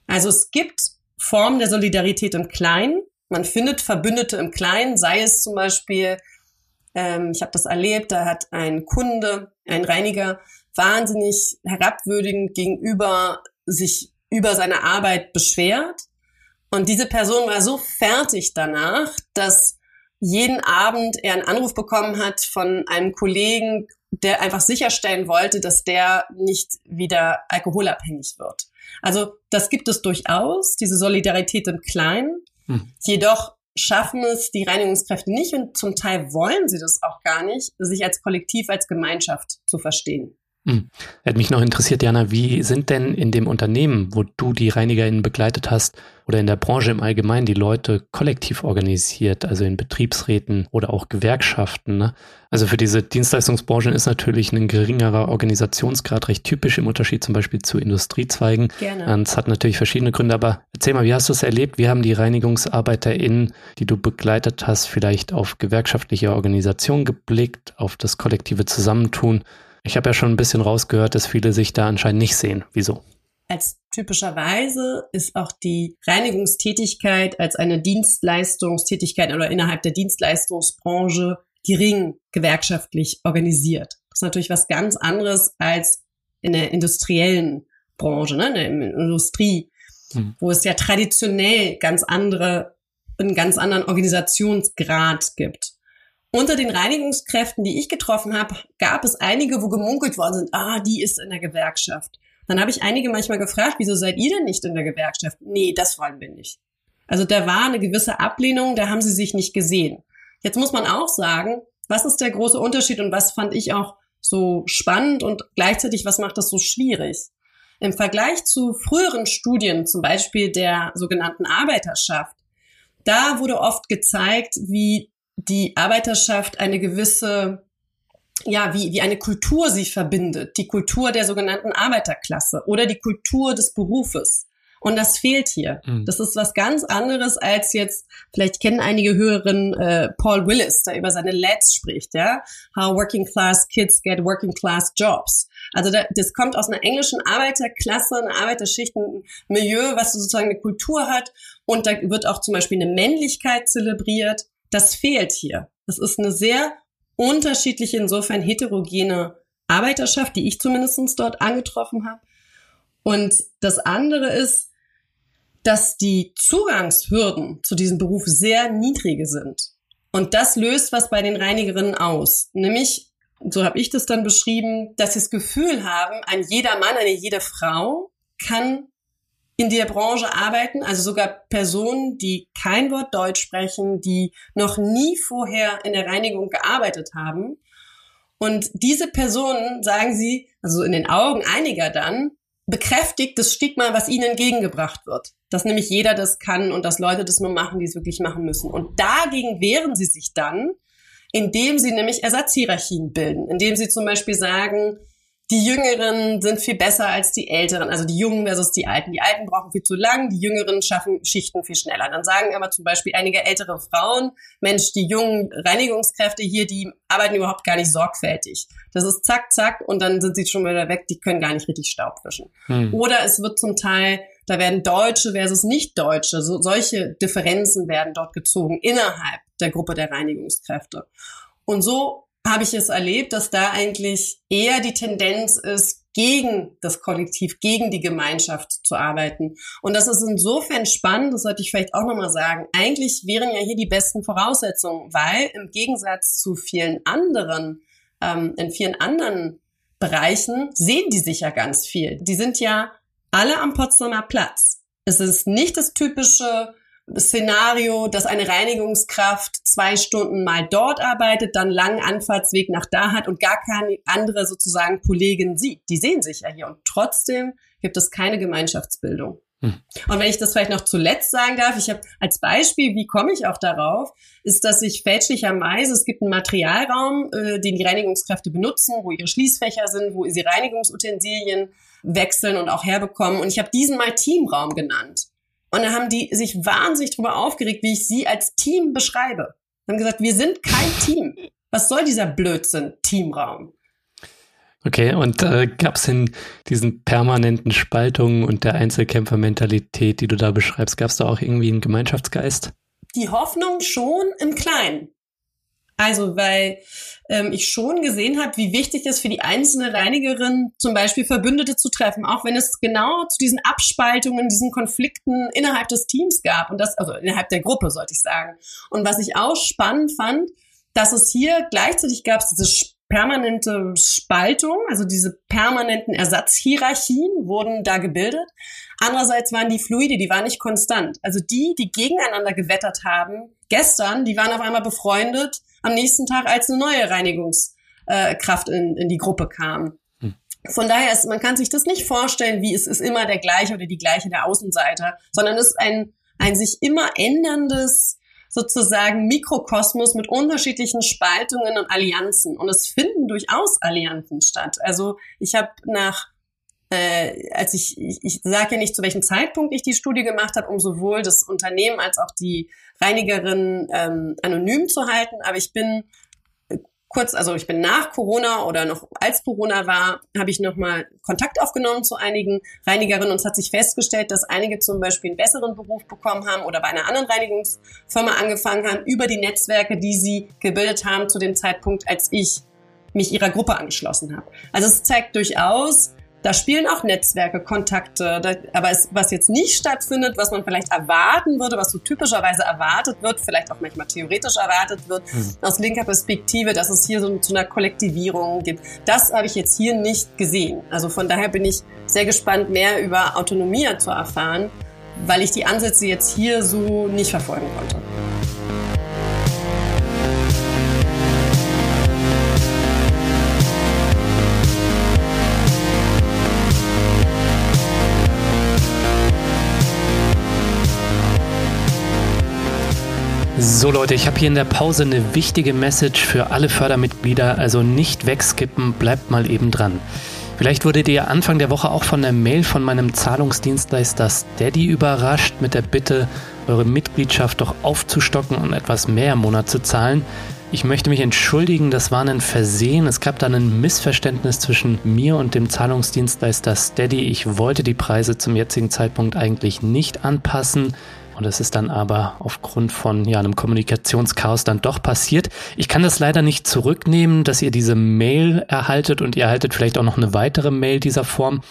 Also es gibt Formen der Solidarität im Kleinen. Man findet Verbündete im Kleinen, sei es zum Beispiel ähm, ich habe das erlebt, da hat ein Kunde, ein Reiniger, wahnsinnig herabwürdigend gegenüber sich über seine Arbeit beschwert. Und diese Person war so fertig danach, dass jeden Abend er einen Anruf bekommen hat von einem Kollegen, der einfach sicherstellen wollte, dass der nicht wieder alkoholabhängig wird. Also das gibt es durchaus, diese Solidarität im Kleinen. Hm. Jedoch schaffen es die Reinigungskräfte nicht und zum Teil wollen sie das auch gar nicht, sich als Kollektiv, als Gemeinschaft zu verstehen. Hm. Hätte mich noch interessiert, Jana, wie sind denn in dem Unternehmen, wo du die ReinigerInnen begleitet hast, oder in der Branche im Allgemeinen die Leute kollektiv organisiert, also in Betriebsräten oder auch Gewerkschaften? Ne? Also für diese Dienstleistungsbranchen ist natürlich ein geringerer Organisationsgrad recht typisch im Unterschied zum Beispiel zu Industriezweigen. Gerne. Und es hat natürlich verschiedene Gründe, aber erzähl mal, wie hast du es erlebt? Wie haben die ReinigungsarbeiterInnen, die du begleitet hast, vielleicht auf gewerkschaftliche Organisation geblickt, auf das kollektive Zusammentun? Ich habe ja schon ein bisschen rausgehört, dass viele sich da anscheinend nicht sehen. Wieso? Als typischerweise ist auch die Reinigungstätigkeit als eine Dienstleistungstätigkeit oder innerhalb der Dienstleistungsbranche gering gewerkschaftlich organisiert. Das ist natürlich was ganz anderes als in der industriellen Branche, ne, in der Industrie, hm. wo es ja traditionell ganz andere, einen ganz anderen Organisationsgrad gibt. Unter den Reinigungskräften, die ich getroffen habe, gab es einige, wo gemunkelt worden sind, ah, die ist in der Gewerkschaft. Dann habe ich einige manchmal gefragt, wieso seid ihr denn nicht in der Gewerkschaft? Nee, das wollen wir nicht. Also da war eine gewisse Ablehnung, da haben sie sich nicht gesehen. Jetzt muss man auch sagen, was ist der große Unterschied und was fand ich auch so spannend und gleichzeitig, was macht das so schwierig? Im Vergleich zu früheren Studien, zum Beispiel der sogenannten Arbeiterschaft, da wurde oft gezeigt, wie die Arbeiterschaft eine gewisse, ja, wie, wie eine Kultur sie verbindet. Die Kultur der sogenannten Arbeiterklasse oder die Kultur des Berufes. Und das fehlt hier. Mhm. Das ist was ganz anderes als jetzt, vielleicht kennen einige Hörerinnen äh, Paul Willis, der über seine LEDs spricht, ja. How working class kids get working class jobs. Also da, das kommt aus einer englischen Arbeiterklasse, einer Arbeiterschicht, ein Milieu, was sozusagen eine Kultur hat. Und da wird auch zum Beispiel eine Männlichkeit zelebriert. Das fehlt hier. Das ist eine sehr unterschiedliche, insofern heterogene Arbeiterschaft, die ich zumindest dort angetroffen habe. Und das andere ist, dass die Zugangshürden zu diesem Beruf sehr niedrige sind. Und das löst was bei den Reinigerinnen aus. Nämlich, so habe ich das dann beschrieben, dass sie das Gefühl haben, ein jeder Mann, eine jede Frau kann in der Branche arbeiten, also sogar Personen, die kein Wort Deutsch sprechen, die noch nie vorher in der Reinigung gearbeitet haben. Und diese Personen, sagen sie, also in den Augen einiger dann, bekräftigt das Stigma, was ihnen entgegengebracht wird. Dass nämlich jeder das kann und dass Leute das nur machen, die es wirklich machen müssen. Und dagegen wehren sie sich dann, indem sie nämlich Ersatzhierarchien bilden, indem sie zum Beispiel sagen, die Jüngeren sind viel besser als die Älteren, also die Jungen versus die Alten. Die Alten brauchen viel zu lang, die Jüngeren schaffen Schichten viel schneller. Dann sagen aber zum Beispiel einige ältere Frauen, Mensch, die jungen Reinigungskräfte hier, die arbeiten überhaupt gar nicht sorgfältig. Das ist zack, zack und dann sind sie schon wieder weg, die können gar nicht richtig Staub wischen. Hm. Oder es wird zum Teil, da werden Deutsche versus Nicht-Deutsche, so, solche Differenzen werden dort gezogen innerhalb der Gruppe der Reinigungskräfte. Und so habe ich es erlebt, dass da eigentlich eher die Tendenz ist, gegen das Kollektiv, gegen die Gemeinschaft zu arbeiten. Und das ist insofern spannend, das sollte ich vielleicht auch nochmal sagen. Eigentlich wären ja hier die besten Voraussetzungen, weil im Gegensatz zu vielen anderen, ähm, in vielen anderen Bereichen sehen die sich ja ganz viel. Die sind ja alle am Potsdamer Platz. Es ist nicht das typische Szenario, dass eine Reinigungskraft zwei Stunden mal dort arbeitet, dann langen Anfahrtsweg nach da hat und gar keine andere sozusagen Kollegin sieht. Die sehen sich ja hier und trotzdem gibt es keine Gemeinschaftsbildung. Hm. Und wenn ich das vielleicht noch zuletzt sagen darf, ich habe als Beispiel, wie komme ich auch darauf, ist, dass ich fälschlicherweise, es gibt einen Materialraum, äh, den die Reinigungskräfte benutzen, wo ihre Schließfächer sind, wo sie Reinigungsutensilien wechseln und auch herbekommen. Und ich habe diesen mal Teamraum genannt. Und da haben die sich wahnsinnig drüber aufgeregt, wie ich sie als Team beschreibe. Haben gesagt, wir sind kein Team. Was soll dieser Blödsinn, Teamraum? Okay, und äh, gab es in diesen permanenten Spaltungen und der Einzelkämpfermentalität, die du da beschreibst, gab es da auch irgendwie einen Gemeinschaftsgeist? Die Hoffnung schon im Kleinen. Also, weil ähm, ich schon gesehen habe, wie wichtig es für die einzelne Reinigerin zum Beispiel Verbündete zu treffen, auch wenn es genau zu diesen Abspaltungen, diesen Konflikten innerhalb des Teams gab und das, also innerhalb der Gruppe, sollte ich sagen. Und was ich auch spannend fand, dass es hier gleichzeitig gab es diese permanente Spaltung, also diese permanenten Ersatzhierarchien wurden da gebildet. Andererseits waren die fluide, die waren nicht konstant. Also die, die gegeneinander gewettert haben, gestern, die waren auf einmal befreundet am nächsten Tag, als eine neue Reinigungskraft in, in die Gruppe kam. Hm. Von daher ist, man kann sich das nicht vorstellen, wie es ist immer der gleiche oder die gleiche der Außenseiter, sondern es ist ein, ein sich immer änderndes, sozusagen Mikrokosmos mit unterschiedlichen Spaltungen und Allianzen. Und es finden durchaus Allianzen statt. Also ich habe nach äh, als ich, ich, ich sage ja nicht, zu welchem Zeitpunkt ich die Studie gemacht habe, um sowohl das Unternehmen als auch die Reinigerin ähm, anonym zu halten, aber ich bin kurz, also ich bin nach Corona oder noch als Corona war, habe ich nochmal Kontakt aufgenommen zu einigen Reinigerinnen und es hat sich festgestellt, dass einige zum Beispiel einen besseren Beruf bekommen haben oder bei einer anderen Reinigungsfirma angefangen haben über die Netzwerke, die sie gebildet haben zu dem Zeitpunkt, als ich mich ihrer Gruppe angeschlossen habe. Also es zeigt durchaus, da spielen auch Netzwerke, Kontakte. Da, aber es, was jetzt nicht stattfindet, was man vielleicht erwarten würde, was so typischerweise erwartet wird, vielleicht auch manchmal theoretisch erwartet wird, mhm. aus linker Perspektive, dass es hier so zu einer Kollektivierung gibt. Das habe ich jetzt hier nicht gesehen. Also von daher bin ich sehr gespannt, mehr über Autonomie zu erfahren, weil ich die Ansätze jetzt hier so nicht verfolgen konnte. So Leute, ich habe hier in der Pause eine wichtige Message für alle Fördermitglieder, also nicht wegskippen, bleibt mal eben dran. Vielleicht wurdet ihr Anfang der Woche auch von der Mail von meinem Zahlungsdienstleister Steady überrascht mit der Bitte, eure Mitgliedschaft doch aufzustocken und etwas mehr im Monat zu zahlen. Ich möchte mich entschuldigen, das war ein Versehen. Es gab da ein Missverständnis zwischen mir und dem Zahlungsdienstleister Steady. Ich wollte die Preise zum jetzigen Zeitpunkt eigentlich nicht anpassen. Und es ist dann aber aufgrund von ja, einem Kommunikationschaos dann doch passiert. Ich kann das leider nicht zurücknehmen, dass ihr diese Mail erhaltet und ihr erhaltet vielleicht auch noch eine weitere Mail dieser Form.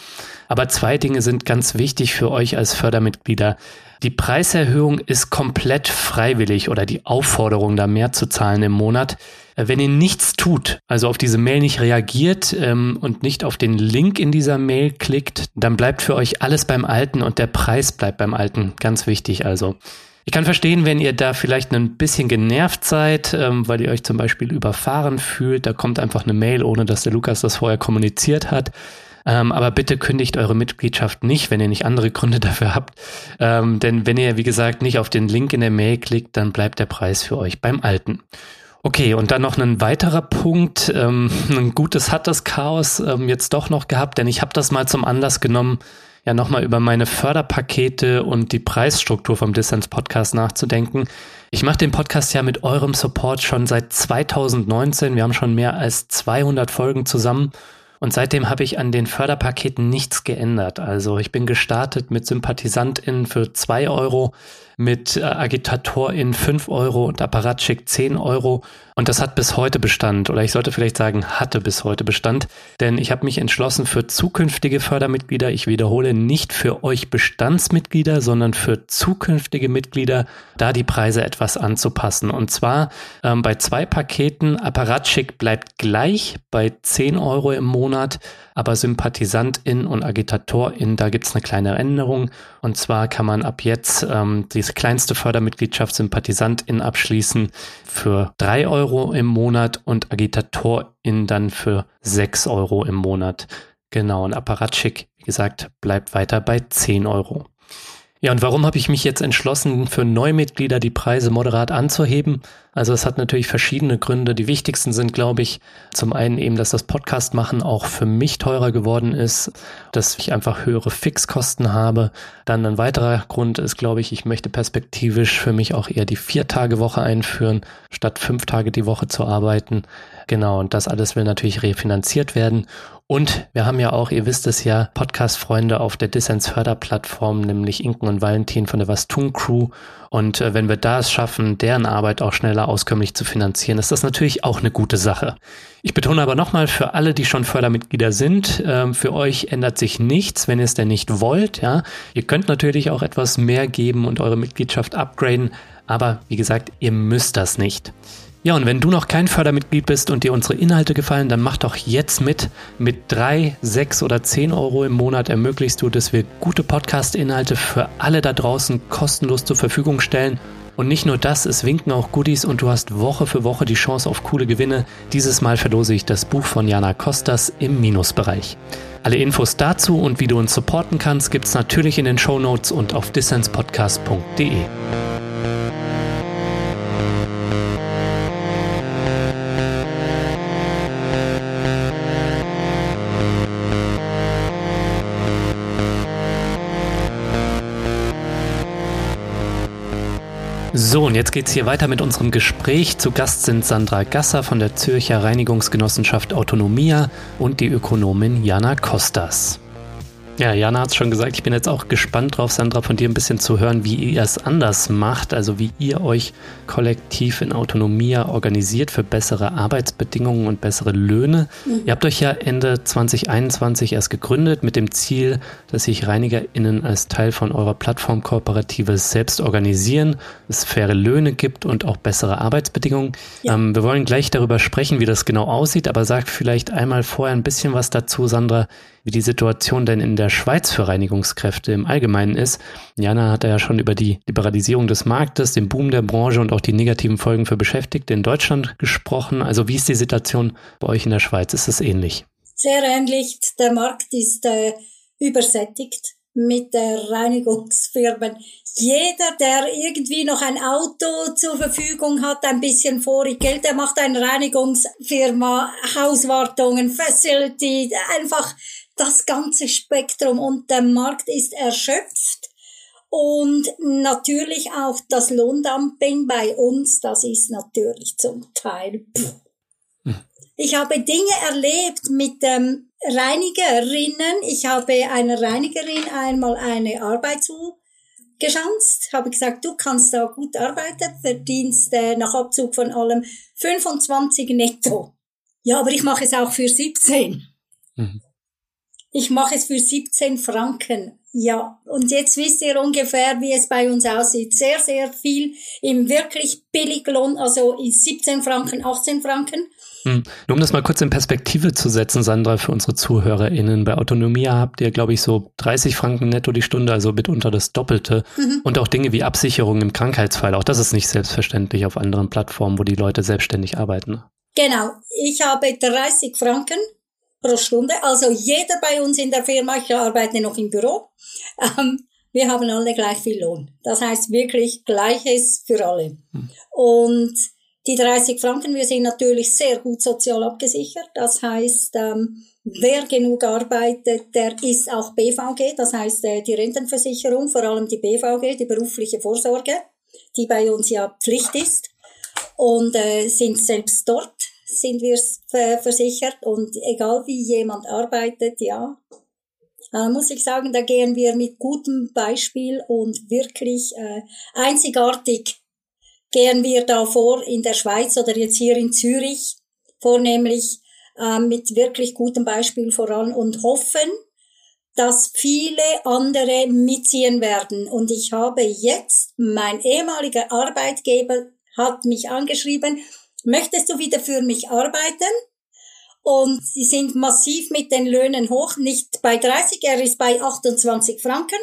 Aber zwei Dinge sind ganz wichtig für euch als Fördermitglieder. Die Preiserhöhung ist komplett freiwillig oder die Aufforderung, da mehr zu zahlen im Monat. Äh, wenn ihr nichts tut, also auf diese Mail nicht reagiert ähm, und nicht auf den Link in dieser Mail klickt, dann bleibt für euch alles beim Alten und der Preis bleibt beim Alten. Ganz wichtig also. Ich kann verstehen, wenn ihr da vielleicht ein bisschen genervt seid, ähm, weil ihr euch zum Beispiel überfahren fühlt. Da kommt einfach eine Mail, ohne dass der Lukas das vorher kommuniziert hat. Ähm, aber bitte kündigt eure Mitgliedschaft nicht, wenn ihr nicht andere Gründe dafür habt. Ähm, denn wenn ihr, wie gesagt, nicht auf den Link in der Mail klickt, dann bleibt der Preis für euch beim Alten. Okay, und dann noch ein weiterer Punkt. Ähm, ein gutes hat das Chaos ähm, jetzt doch noch gehabt, denn ich habe das mal zum Anlass genommen, ja nochmal über meine Förderpakete und die Preisstruktur vom Distance Podcast nachzudenken. Ich mache den Podcast ja mit eurem Support schon seit 2019. Wir haben schon mehr als 200 Folgen zusammen und seitdem habe ich an den Förderpaketen nichts geändert. Also ich bin gestartet mit SympathisantInnen für zwei Euro mit äh, Agitator in 5 Euro und Apparatschick 10 Euro. Und das hat bis heute Bestand. Oder ich sollte vielleicht sagen, hatte bis heute Bestand. Denn ich habe mich entschlossen für zukünftige Fördermitglieder, ich wiederhole, nicht für euch Bestandsmitglieder, sondern für zukünftige Mitglieder, da die Preise etwas anzupassen. Und zwar ähm, bei zwei Paketen, Apparatschick bleibt gleich bei 10 Euro im Monat, aber Sympathisantin und Agitatorin, da gibt's eine kleine Änderung. Und zwar kann man ab jetzt ähm, die kleinste Fördermitgliedschaft Sympathisantin abschließen für drei Euro im Monat und Agitatorin dann für sechs Euro im Monat. Genau, und Apparatschick, wie gesagt, bleibt weiter bei zehn Euro. Ja, und warum habe ich mich jetzt entschlossen, für Neumitglieder die Preise moderat anzuheben? Also es hat natürlich verschiedene Gründe. Die wichtigsten sind, glaube ich, zum einen eben, dass das Podcast machen auch für mich teurer geworden ist, dass ich einfach höhere Fixkosten habe. Dann ein weiterer Grund ist, glaube ich, ich möchte perspektivisch für mich auch eher die Vier-Tage-Woche einführen, statt fünf Tage die Woche zu arbeiten. Genau, und das alles will natürlich refinanziert werden. Und wir haben ja auch, ihr wisst es ja, Podcast-Freunde auf der Dissens-Förderplattform, nämlich Inken und Valentin von der Was tun Crew. Und äh, wenn wir das schaffen, deren Arbeit auch schneller auskömmlich zu finanzieren, ist das natürlich auch eine gute Sache. Ich betone aber nochmal für alle, die schon Fördermitglieder sind, äh, für euch ändert sich nichts, wenn ihr es denn nicht wollt. Ja, Ihr könnt natürlich auch etwas mehr geben und eure Mitgliedschaft upgraden, aber wie gesagt, ihr müsst das nicht. Ja, und wenn du noch kein Fördermitglied bist und dir unsere Inhalte gefallen, dann mach doch jetzt mit. Mit drei, sechs oder zehn Euro im Monat ermöglichst du, dass wir gute Podcast-Inhalte für alle da draußen kostenlos zur Verfügung stellen. Und nicht nur das, es winken auch Goodies und du hast Woche für Woche die Chance auf coole Gewinne. Dieses Mal verlose ich das Buch von Jana Kostas im Minusbereich. Alle Infos dazu und wie du uns supporten kannst, gibt's natürlich in den Show Notes und auf dissenspodcast.de. So, und jetzt geht's hier weiter mit unserem Gespräch. Zu Gast sind Sandra Gasser von der Zürcher Reinigungsgenossenschaft Autonomia und die Ökonomin Jana Kostas. Ja, Jana hat es schon gesagt, ich bin jetzt auch gespannt drauf, Sandra, von dir ein bisschen zu hören, wie ihr es anders macht, also wie ihr euch kollektiv in Autonomie organisiert für bessere Arbeitsbedingungen und bessere Löhne. Mhm. Ihr habt euch ja Ende 2021 erst gegründet mit dem Ziel, dass sich ReinigerInnen als Teil von eurer Plattformkooperative selbst organisieren, es faire Löhne gibt und auch bessere Arbeitsbedingungen. Ja. Ähm, wir wollen gleich darüber sprechen, wie das genau aussieht, aber sagt vielleicht einmal vorher ein bisschen was dazu, Sandra, wie die Situation denn in der Schweiz für Reinigungskräfte im Allgemeinen ist. Jana hat ja schon über die Liberalisierung des Marktes, den Boom der Branche und auch die negativen Folgen für Beschäftigte in Deutschland gesprochen. Also wie ist die Situation bei euch in der Schweiz? Ist es ähnlich? Sehr ähnlich. Der Markt ist äh, übersättigt mit der Reinigungsfirmen. Jeder, der irgendwie noch ein Auto zur Verfügung hat, ein bisschen vorig Geld, der macht eine Reinigungsfirma, Hauswartungen, Facility, einfach das ganze Spektrum und der Markt ist erschöpft. Und natürlich auch das Lohndumping bei uns, das ist natürlich zum Teil. Pff. Hm. Ich habe Dinge erlebt mit ähm, Reinigerinnen. Ich habe einer Reinigerin einmal eine Arbeit zugeschanzt, habe gesagt, du kannst da gut arbeiten, verdienst äh, nach Abzug von allem 25 netto. Ja, aber ich mache es auch für 17. Mhm. Ich mache es für 17 Franken. Ja, und jetzt wisst ihr ungefähr, wie es bei uns aussieht. Sehr, sehr viel im wirklich Billiglohn, also 17 Franken, 18 Franken. Hm. Nur um das mal kurz in Perspektive zu setzen, Sandra, für unsere ZuhörerInnen. Bei Autonomia habt ihr, glaube ich, so 30 Franken netto die Stunde, also mitunter das Doppelte. Mhm. Und auch Dinge wie Absicherung im Krankheitsfall. Auch das ist nicht selbstverständlich auf anderen Plattformen, wo die Leute selbstständig arbeiten. Genau. Ich habe 30 Franken pro Stunde. Also jeder bei uns in der Firma, ich arbeite noch im Büro, ähm, wir haben alle gleich viel Lohn. Das heißt wirklich Gleiches für alle. Hm. Und die 30 Franken, wir sind natürlich sehr gut sozial abgesichert. Das heißt, ähm, wer genug arbeitet, der ist auch BVG, das heißt äh, die Rentenversicherung, vor allem die BVG, die berufliche Vorsorge, die bei uns ja Pflicht ist und äh, sind selbst dort sind wir versichert und egal wie jemand arbeitet, ja, äh, muss ich sagen, da gehen wir mit gutem Beispiel und wirklich äh, einzigartig gehen wir da vor in der Schweiz oder jetzt hier in Zürich vornehmlich äh, mit wirklich gutem Beispiel voran und hoffen, dass viele andere mitziehen werden. Und ich habe jetzt, mein ehemaliger Arbeitgeber hat mich angeschrieben, möchtest du wieder für mich arbeiten? Und sie sind massiv mit den Löhnen hoch, nicht bei 30, er ist bei 28 Franken.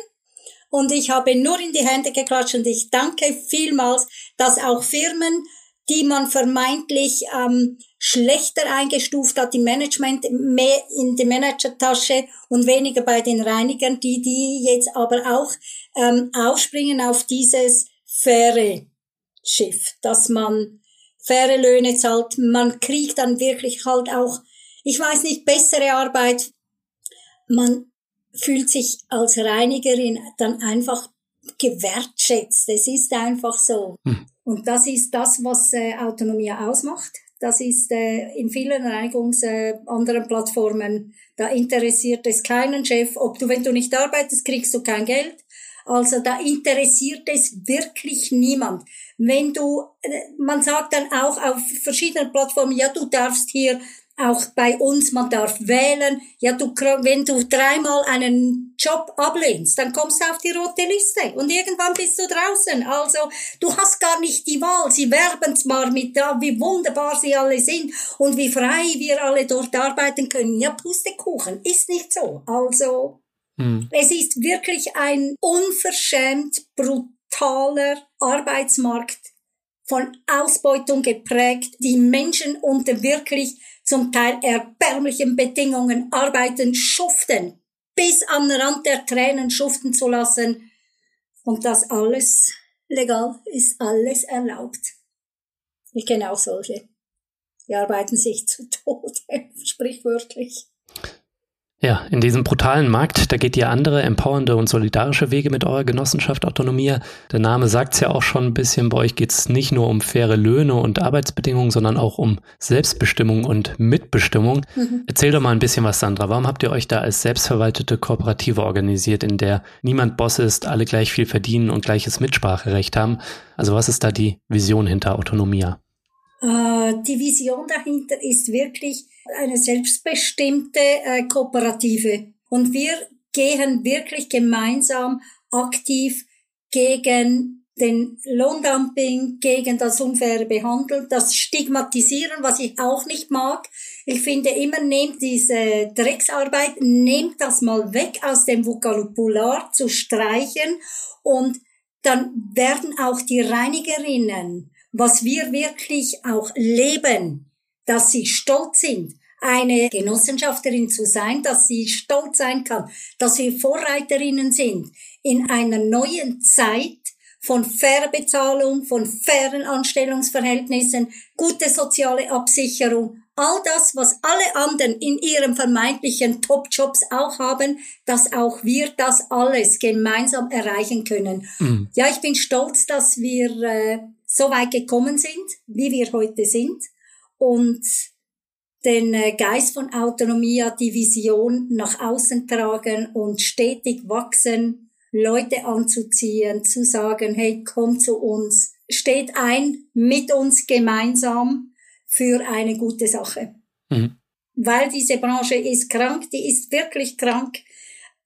Und ich habe nur in die Hände geklatscht und ich danke vielmals, dass auch Firmen, die man vermeintlich ähm, schlechter eingestuft hat im Management, mehr in die Managertasche und weniger bei den Reinigern, die, die jetzt aber auch ähm, aufspringen auf dieses faire Schiff, dass man faire Löhne zahlt. Man kriegt dann wirklich halt auch, ich weiß nicht, bessere Arbeit. Man fühlt sich als Reinigerin dann einfach gewertschätzt. Es ist einfach so. Hm. Und das ist das, was äh, Autonomie ausmacht. Das ist äh, in vielen Reinigungs äh, anderen Plattformen, da interessiert es keinen Chef. Ob du, wenn du nicht arbeitest, kriegst du kein Geld. Also da interessiert es wirklich niemand. Wenn du, äh, man sagt dann auch auf verschiedenen Plattformen, ja, du darfst hier auch bei uns, man darf wählen. Ja, du, wenn du dreimal einen Job ablehnst, dann kommst du auf die rote Liste und irgendwann bist du draußen. Also, du hast gar nicht die Wahl. Sie werben zwar mit, wie wunderbar sie alle sind und wie frei wir alle dort arbeiten können. Ja, Pustekuchen, ist nicht so. Also, hm. Es ist wirklich ein unverschämt brutaler Arbeitsmarkt von Ausbeutung geprägt, die Menschen unter wirklich zum Teil erbärmlichen Bedingungen arbeiten, schuften, bis an den Rand der Tränen schuften zu lassen. Und das alles legal ist alles erlaubt. Ich kenne auch solche. Die arbeiten sich zu Tode, sprichwörtlich. Ja, in diesem brutalen Markt, da geht ihr andere empowernde und solidarische Wege mit eurer Genossenschaft Autonomie. Der Name sagt's ja auch schon ein bisschen, bei euch geht's nicht nur um faire Löhne und Arbeitsbedingungen, sondern auch um Selbstbestimmung und Mitbestimmung. Mhm. Erzähl doch mal ein bisschen was, Sandra. Warum habt ihr euch da als selbstverwaltete Kooperative organisiert, in der niemand Boss ist, alle gleich viel verdienen und gleiches Mitspracherecht haben? Also was ist da die Vision hinter Autonomia? Äh, die Vision dahinter ist wirklich eine selbstbestimmte äh, Kooperative. Und wir gehen wirklich gemeinsam aktiv gegen den Lohndumping, gegen das unfaire Behandeln, das Stigmatisieren, was ich auch nicht mag. Ich finde immer, nehmt diese Drecksarbeit, nehmt das mal weg aus dem Vokabular zu streichen und dann werden auch die Reinigerinnen was wir wirklich auch leben, dass sie stolz sind, eine Genossenschafterin zu sein, dass sie stolz sein kann, dass wir Vorreiterinnen sind in einer neuen Zeit von fairer Bezahlung, von fairen Anstellungsverhältnissen, gute soziale Absicherung, all das, was alle anderen in ihren vermeintlichen Top-Jobs auch haben, dass auch wir das alles gemeinsam erreichen können. Mhm. Ja, ich bin stolz, dass wir äh, so weit gekommen sind, wie wir heute sind und den äh, Geist von Autonomie, die Vision nach außen tragen und stetig wachsen, Leute anzuziehen, zu sagen, hey, komm zu uns, steht ein mit uns gemeinsam für eine gute Sache. Mhm. Weil diese Branche ist krank, die ist wirklich krank.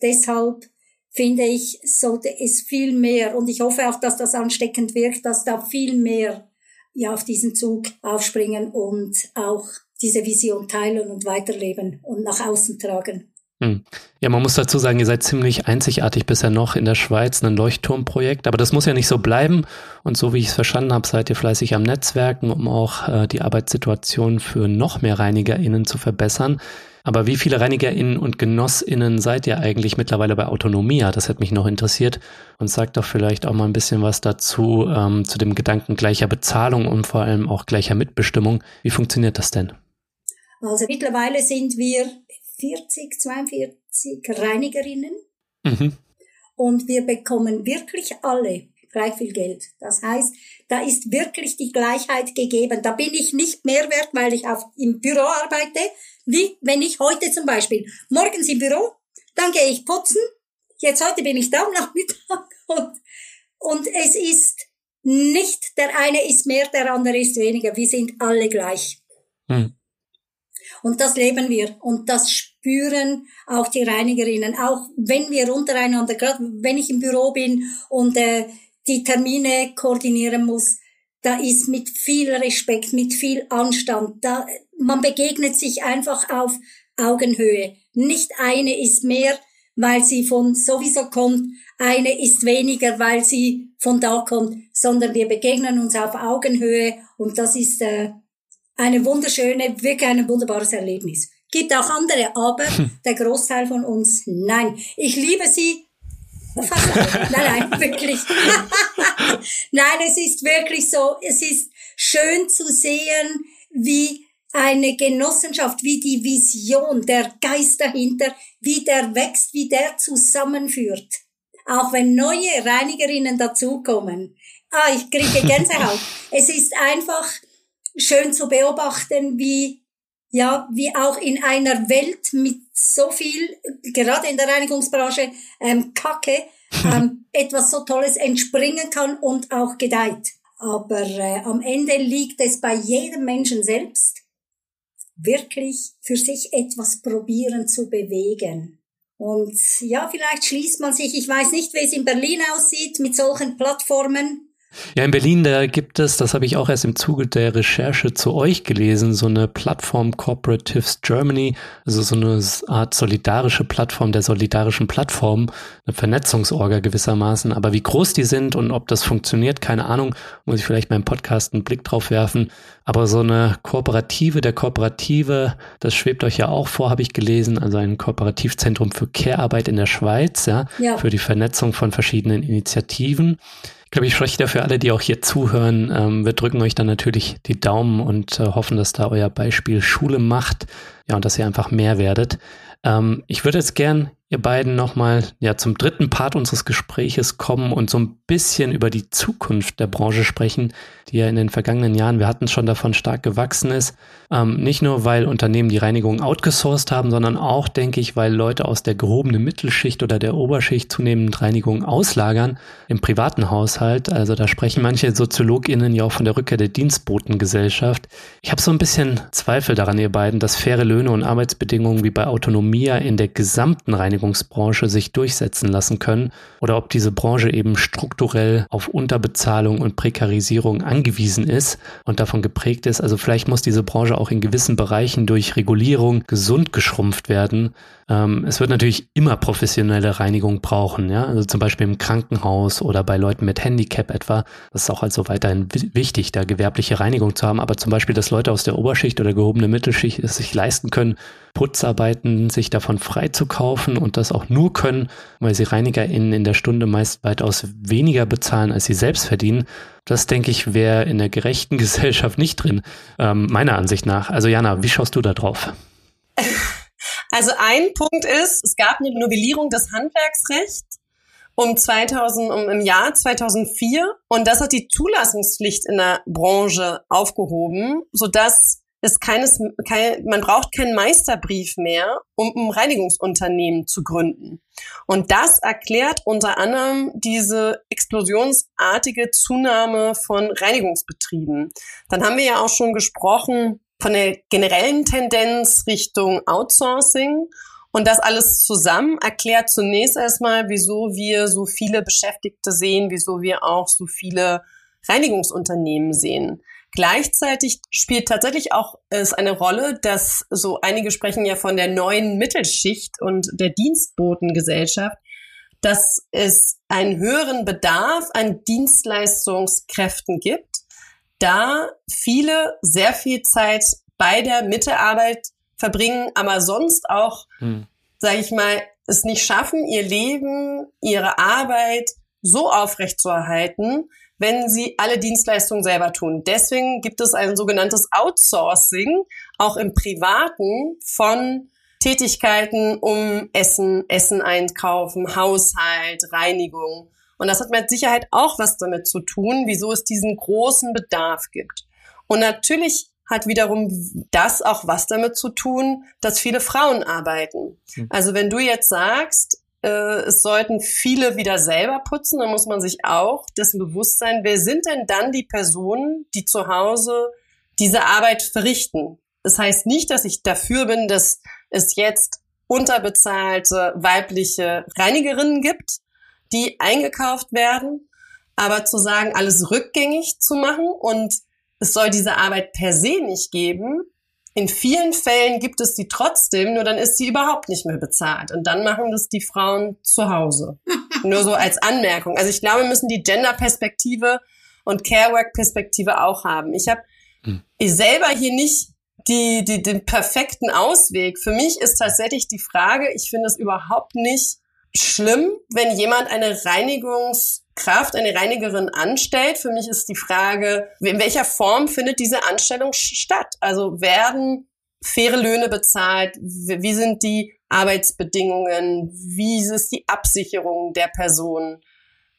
Deshalb finde ich, sollte es viel mehr, und ich hoffe auch, dass das ansteckend wirkt, dass da viel mehr ja, auf diesen Zug aufspringen und auch diese Vision teilen und weiterleben und nach außen tragen. Hm. Ja, man muss dazu sagen, ihr seid ziemlich einzigartig bisher noch in der Schweiz, ein Leuchtturmprojekt. Aber das muss ja nicht so bleiben. Und so wie ich es verstanden habe, seid ihr fleißig am Netzwerken, um auch äh, die Arbeitssituation für noch mehr ReinigerInnen zu verbessern. Aber wie viele ReinigerInnen und GenossInnen seid ihr eigentlich mittlerweile bei Autonomia? Das hat mich noch interessiert. Und sagt doch vielleicht auch mal ein bisschen was dazu, ähm, zu dem Gedanken gleicher Bezahlung und vor allem auch gleicher Mitbestimmung. Wie funktioniert das denn? Also mittlerweile sind wir 40, 42 Reinigerinnen. Mhm. Und wir bekommen wirklich alle gleich viel Geld. Das heißt, da ist wirklich die Gleichheit gegeben. Da bin ich nicht mehr wert, weil ich auf, im Büro arbeite, wie wenn ich heute zum Beispiel morgens im Büro, dann gehe ich putzen. Jetzt heute bin ich da am Nachmittag und, und es ist nicht der eine ist mehr, der andere ist weniger. Wir sind alle gleich. Hm. Und das leben wir und das spüren auch die Reinigerinnen, auch wenn wir untereinander, gerade wenn ich im Büro bin und äh, die Termine koordinieren muss, da ist mit viel Respekt, mit viel Anstand, da, man begegnet sich einfach auf Augenhöhe. Nicht eine ist mehr, weil sie von sowieso kommt, eine ist weniger, weil sie von da kommt, sondern wir begegnen uns auf Augenhöhe und das ist äh, eine wunderschöne, wirklich ein wunderbares Erlebnis. Gibt auch andere, aber hm. der Großteil von uns, nein. Ich liebe sie nein, nein, wirklich. nein, es ist wirklich so, es ist schön zu sehen, wie eine Genossenschaft, wie die Vision, der Geist dahinter, wie der wächst, wie der zusammenführt. Auch wenn neue Reinigerinnen dazukommen. Ah, ich kriege Gänsehaut. es ist einfach schön zu beobachten, wie ja, wie auch in einer Welt mit so viel, gerade in der Reinigungsbranche, ähm, Kacke, ähm, etwas so Tolles entspringen kann und auch gedeiht. Aber äh, am Ende liegt es bei jedem Menschen selbst, wirklich für sich etwas probieren zu bewegen. Und ja, vielleicht schließt man sich, ich weiß nicht, wie es in Berlin aussieht mit solchen Plattformen, Ja, in Berlin, da gibt es, das habe ich auch erst im Zuge der Recherche zu euch gelesen, so eine Plattform Cooperatives Germany, also so eine Art solidarische Plattform der solidarischen Plattform, eine Vernetzungsorga gewissermaßen. Aber wie groß die sind und ob das funktioniert, keine Ahnung, muss ich vielleicht beim Podcast einen Blick drauf werfen. Aber so eine Kooperative der Kooperative, das schwebt euch ja auch vor, habe ich gelesen, also ein Kooperativzentrum für Care-Arbeit in der Schweiz, ja, ja, für die Vernetzung von verschiedenen Initiativen. Ich glaube, ich spreche dafür alle, die auch hier zuhören. Ähm, wir drücken euch dann natürlich die Daumen und äh, hoffen, dass da euer Beispiel Schule macht. Ja, und dass ihr einfach mehr werdet. Ähm, ich würde jetzt gern ihr beiden nochmal ja, zum dritten Part unseres Gespräches kommen und so ein bisschen über die Zukunft der Branche sprechen, die ja in den vergangenen Jahren, wir hatten es schon davon, stark gewachsen ist. Ähm, nicht nur, weil Unternehmen die Reinigung outgesourced haben, sondern auch, denke ich, weil Leute aus der gehobenen Mittelschicht oder der Oberschicht zunehmend Reinigung auslagern im privaten Haushalt. Also da sprechen manche SoziologInnen ja auch von der Rückkehr der Dienstbotengesellschaft. Ich habe so ein bisschen Zweifel daran, ihr beiden, dass faire Löhne und Arbeitsbedingungen wie bei Autonomia in der gesamten Reinigung Reinigungsbranche sich durchsetzen lassen können oder ob diese Branche eben strukturell auf Unterbezahlung und Prekarisierung angewiesen ist und davon geprägt ist. Also vielleicht muss diese Branche auch in gewissen Bereichen durch Regulierung gesund geschrumpft werden. Ähm, es wird natürlich immer professionelle Reinigung brauchen, ja, also zum Beispiel im Krankenhaus oder bei Leuten mit Handicap etwa. Das ist auch also weiterhin wichtig, da gewerbliche Reinigung zu haben. Aber zum Beispiel, dass Leute aus der Oberschicht oder gehobene Mittelschicht es sich leisten können, Putzarbeiten sich davon freizukaufen und das auch nur können, weil sie ReinigerInnen in der Stunde meist weitaus weniger bezahlen, als sie selbst verdienen. Das, denke ich, wäre in der gerechten Gesellschaft nicht drin, ähm, meiner Ansicht nach. Also Jana, wie schaust du da drauf? Also ein Punkt ist, es gab eine Novellierung des Handwerksrechts um 2000, um im Jahr 2004 und das hat die Zulassungspflicht in der Branche aufgehoben, so dass es keines, kein, man braucht keinen Meisterbrief mehr, um ein Reinigungsunternehmen zu gründen. Und das erklärt unter anderem diese explosionsartige Zunahme von Reinigungsbetrieben. Dann haben wir ja auch schon gesprochen von der generellen Tendenz Richtung Outsourcing. Und das alles zusammen erklärt zunächst erstmal, wieso wir so viele Beschäftigte sehen, wieso wir auch so viele Reinigungsunternehmen sehen. Gleichzeitig spielt tatsächlich auch es eine Rolle, dass so einige sprechen ja von der neuen Mittelschicht und der Dienstbotengesellschaft, dass es einen höheren Bedarf an Dienstleistungskräften gibt, da viele sehr viel Zeit bei der Mittearbeit verbringen, aber sonst auch, hm. sage ich mal, es nicht schaffen, ihr Leben, ihre Arbeit so aufrechtzuerhalten, wenn sie alle Dienstleistungen selber tun. Deswegen gibt es ein sogenanntes Outsourcing, auch im Privaten, von Tätigkeiten um Essen, Essen einkaufen, Haushalt, Reinigung. Und das hat mit Sicherheit auch was damit zu tun, wieso es diesen großen Bedarf gibt. Und natürlich hat wiederum das auch was damit zu tun, dass viele Frauen arbeiten. Hm. Also wenn du jetzt sagst, es sollten viele wieder selber putzen, dann muss man sich auch dessen bewusst sein, wer sind denn dann die Personen, die zu Hause diese Arbeit verrichten. Das heißt nicht, dass ich dafür bin, dass es jetzt unterbezahlte weibliche Reinigerinnen gibt, die eingekauft werden, aber zu sagen, alles rückgängig zu machen und es soll diese Arbeit per se nicht geben, in vielen Fällen gibt es die trotzdem, nur dann ist sie überhaupt nicht mehr bezahlt. Und dann machen das die Frauen zu Hause. nur so als Anmerkung. Also ich glaube, wir müssen die Gender-Perspektive und Care-Work-Perspektive auch haben. Ich habe hm. selber hier nicht die, die, den perfekten Ausweg. Für mich ist tatsächlich die Frage, ich finde es überhaupt nicht schlimm, wenn jemand eine Reinigungskraft, eine Reinigerin anstellt. Für mich ist die Frage, in welcher Form findet diese Anstellung statt? Also werden faire Löhne bezahlt? Wie sind die Arbeitsbedingungen? Wie ist die Absicherung der Person?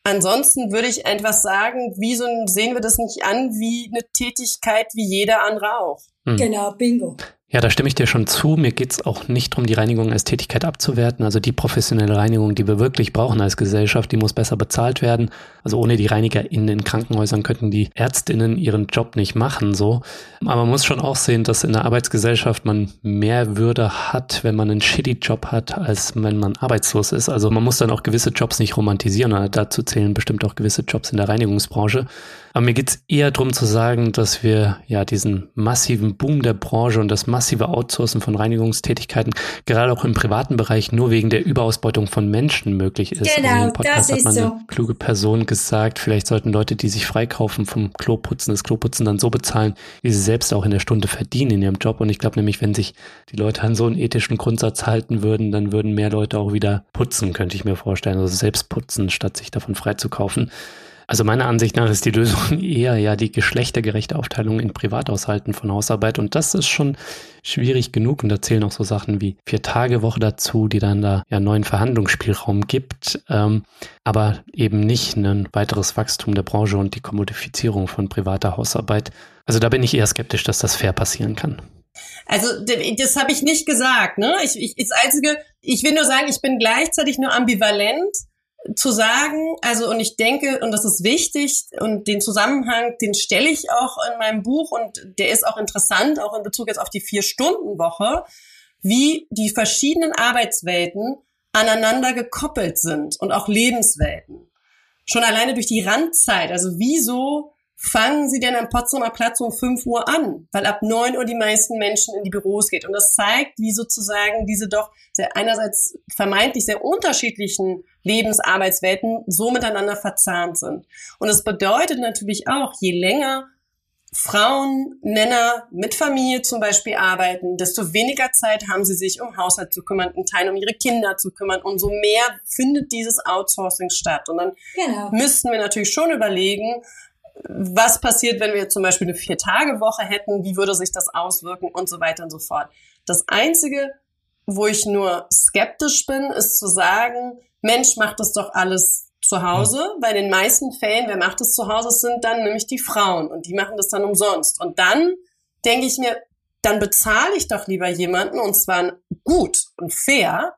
Ansonsten würde ich etwas sagen, wieso sehen wir das nicht an wie eine Tätigkeit wie jeder andere auch? Hm. Genau, bingo. Ja, da stimme ich dir schon zu. Mir geht's auch nicht darum, die Reinigung als Tätigkeit abzuwerten. Also die professionelle Reinigung, die wir wirklich brauchen als Gesellschaft, die muss besser bezahlt werden. Also ohne die ReinigerInnen in Krankenhäusern könnten die ÄrztInnen ihren Job nicht machen, so. Aber man muss schon auch sehen, dass in der Arbeitsgesellschaft man mehr Würde hat, wenn man einen shitty Job hat, als wenn man arbeitslos ist. Also man muss dann auch gewisse Jobs nicht romantisieren. Dazu zählen bestimmt auch gewisse Jobs in der Reinigungsbranche. Aber mir geht's eher darum zu sagen, dass wir ja diesen massiven Boom der Branche und das massive Outsourcen von Reinigungstätigkeiten gerade auch im privaten Bereich nur wegen der Überausbeutung von Menschen möglich ist. Genau, Podcast das ist hat man so. eine kluge Person gesagt, vielleicht sollten Leute, die sich freikaufen vom Kloputzen, das Kloputzen dann so bezahlen, wie sie selbst auch in der Stunde verdienen in ihrem Job. Und ich glaube nämlich, wenn sich die Leute an so einen ethischen Grundsatz halten würden, dann würden mehr Leute auch wieder putzen, könnte ich mir vorstellen. Also selbst putzen, statt sich davon freizukaufen. Also meiner Ansicht nach ist die Lösung eher ja die geschlechtergerechte Aufteilung in Privathaushalten von Hausarbeit und das ist schon schwierig genug und da zählen auch so Sachen wie vier Tage Woche dazu, die dann da ja neuen Verhandlungsspielraum gibt, ähm, aber eben nicht ein weiteres Wachstum der Branche und die Kommodifizierung von privater Hausarbeit. Also da bin ich eher skeptisch, dass das fair passieren kann. Also das habe ich nicht gesagt. Ne? Ich, ich, das Einzige, ich will nur sagen, ich bin gleichzeitig nur ambivalent zu sagen, also und ich denke, und das ist wichtig, und den Zusammenhang, den stelle ich auch in meinem Buch und der ist auch interessant, auch in Bezug jetzt auf die Vier-Stunden-Woche, wie die verschiedenen Arbeitswelten aneinander gekoppelt sind und auch Lebenswelten. Schon alleine durch die Randzeit, also wieso fangen Sie denn am Potsdamer Platz um 5 Uhr an, weil ab 9 Uhr die meisten Menschen in die Büros geht. Und das zeigt, wie sozusagen diese doch sehr, einerseits vermeintlich sehr unterschiedlichen Lebensarbeitswelten so miteinander verzahnt sind. Und es bedeutet natürlich auch, je länger Frauen, Männer mit Familie zum Beispiel arbeiten, desto weniger Zeit haben sie sich um Haushalt zu kümmern, einen Teil um ihre Kinder zu kümmern. Umso mehr findet dieses Outsourcing statt. Und dann genau. müssten wir natürlich schon überlegen, was passiert, wenn wir zum Beispiel eine Vier-Tage-Woche hätten, wie würde sich das auswirken und so weiter und so fort. Das Einzige, wo ich nur skeptisch bin, ist zu sagen, Mensch, macht das doch alles zu Hause. Bei den meisten Fällen, wer macht das zu Hause, sind dann nämlich die Frauen und die machen das dann umsonst. Und dann denke ich mir, dann bezahle ich doch lieber jemanden und zwar gut und fair.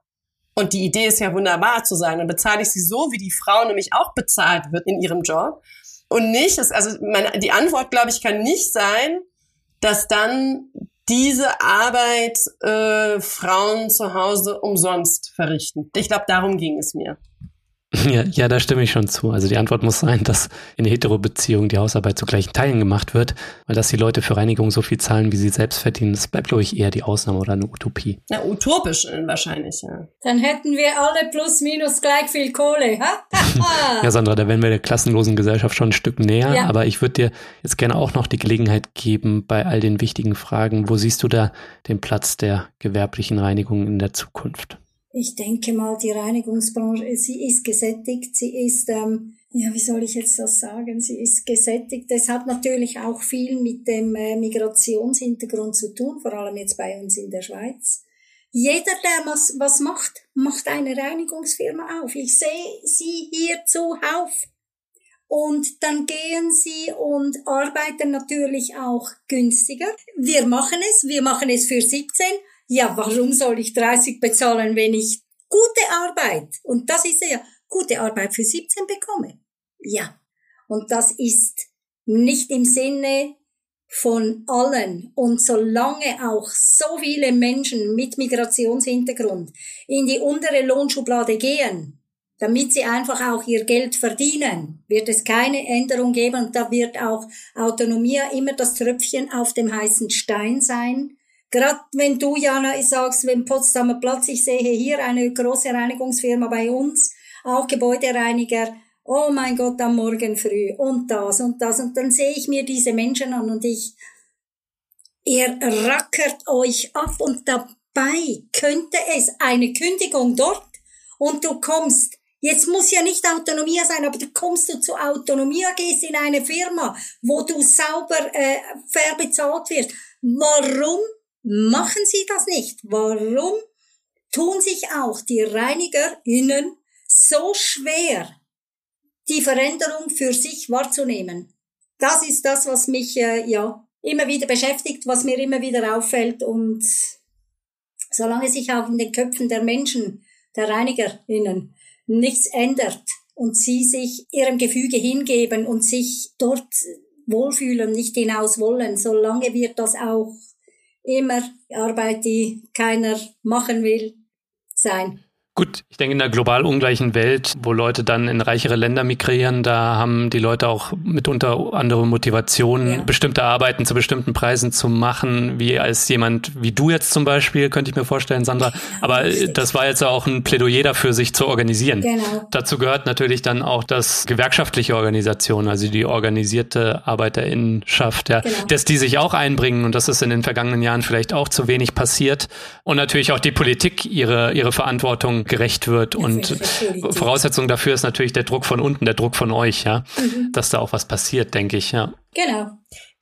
Und die Idee ist ja wunderbar zu sein. Dann bezahle ich sie so, wie die Frau nämlich auch bezahlt wird in ihrem Job und nicht, also meine, die Antwort, glaube ich, kann nicht sein, dass dann diese Arbeit äh, Frauen zu Hause umsonst verrichten. Ich glaube, darum ging es mir. Ja, ja, da stimme ich schon zu. Also die Antwort muss sein, dass in Hetero-Beziehungen die Hausarbeit zu gleichen Teilen gemacht wird, weil dass die Leute für Reinigung so viel zahlen, wie sie selbst verdienen, das bleibt, glaube ich, eher die Ausnahme oder eine Utopie. Ja, utopisch äh, wahrscheinlich, ja. Dann hätten wir alle plus minus gleich viel Kohle, ha? ja, Sandra, da wären wir der klassenlosen Gesellschaft schon ein Stück näher, ja. aber ich würde dir jetzt gerne auch noch die Gelegenheit geben, bei all den wichtigen Fragen, wo siehst du da den Platz der gewerblichen Reinigung in der Zukunft? Ich denke mal, die Reinigungsbranche, sie ist gesättigt, sie ist, ähm, ja, wie soll ich jetzt das sagen? Sie ist gesättigt. Das hat natürlich auch viel mit dem äh, Migrationshintergrund zu tun, vor allem jetzt bei uns in der Schweiz. Jeder, der was, was macht, macht eine Reinigungsfirma auf. Ich sehe sie hier zuhauf. Und dann gehen sie und arbeiten natürlich auch günstiger. Wir machen es, wir machen es für 17 ja, warum soll ich 30 bezahlen, wenn ich gute Arbeit, und das ist ja, gute Arbeit für 17 bekomme? Ja. Und das ist nicht im Sinne von allen. Und solange auch so viele Menschen mit Migrationshintergrund in die untere Lohnschublade gehen, damit sie einfach auch ihr Geld verdienen, wird es keine Änderung geben und da wird auch Autonomie immer das Tröpfchen auf dem heißen Stein sein, Gerade wenn du, Jana, sagst, wenn Potsdamer Platz, ich sehe hier eine große Reinigungsfirma bei uns, auch Gebäudereiniger, oh mein Gott, am Morgen früh. Und das und das. Und dann sehe ich mir diese Menschen an und ich, ihr rackert euch ab. Und dabei könnte es eine Kündigung dort. Und du kommst. Jetzt muss ja nicht Autonomie sein, aber du kommst du zu Autonomie, gehst in eine Firma, wo du sauber äh, fair bezahlt wirst. Warum machen sie das nicht? Warum tun sich auch die ReinigerInnen so schwer, die Veränderung für sich wahrzunehmen? Das ist das, was mich, äh, ja, immer wieder beschäftigt, was mir immer wieder auffällt und solange sich auch in den Köpfen der Menschen, der ReinigerInnen, nichts ändert und sie sich ihrem Gefüge hingeben und sich dort wohlfühlen, nicht hinaus wollen, solange wird das auch immer Arbeit, die keiner machen will, sein. Gut, ich denke, in einer global ungleichen Welt, wo Leute dann in reichere Länder migrieren, da haben die Leute auch mitunter andere Motivationen, ja. bestimmte Arbeiten zu bestimmten Preisen zu machen, wie als jemand wie du jetzt zum Beispiel, könnte ich mir vorstellen, Sandra. Aber das war jetzt auch ein Plädoyer dafür, sich zu organisieren. Genau. Dazu gehört natürlich dann auch das gewerkschaftliche Organisation, also die organisierte Arbeiterinnenschaft, ja, genau. dass die sich auch einbringen und das ist in den vergangenen Jahren vielleicht auch zu wenig passiert. Und natürlich auch die Politik ihre, ihre Verantwortung gerecht wird. Und Voraussetzung dafür ist natürlich der Druck von unten, der Druck von euch, ja, mhm. dass da auch was passiert, denke ich, ja. Genau.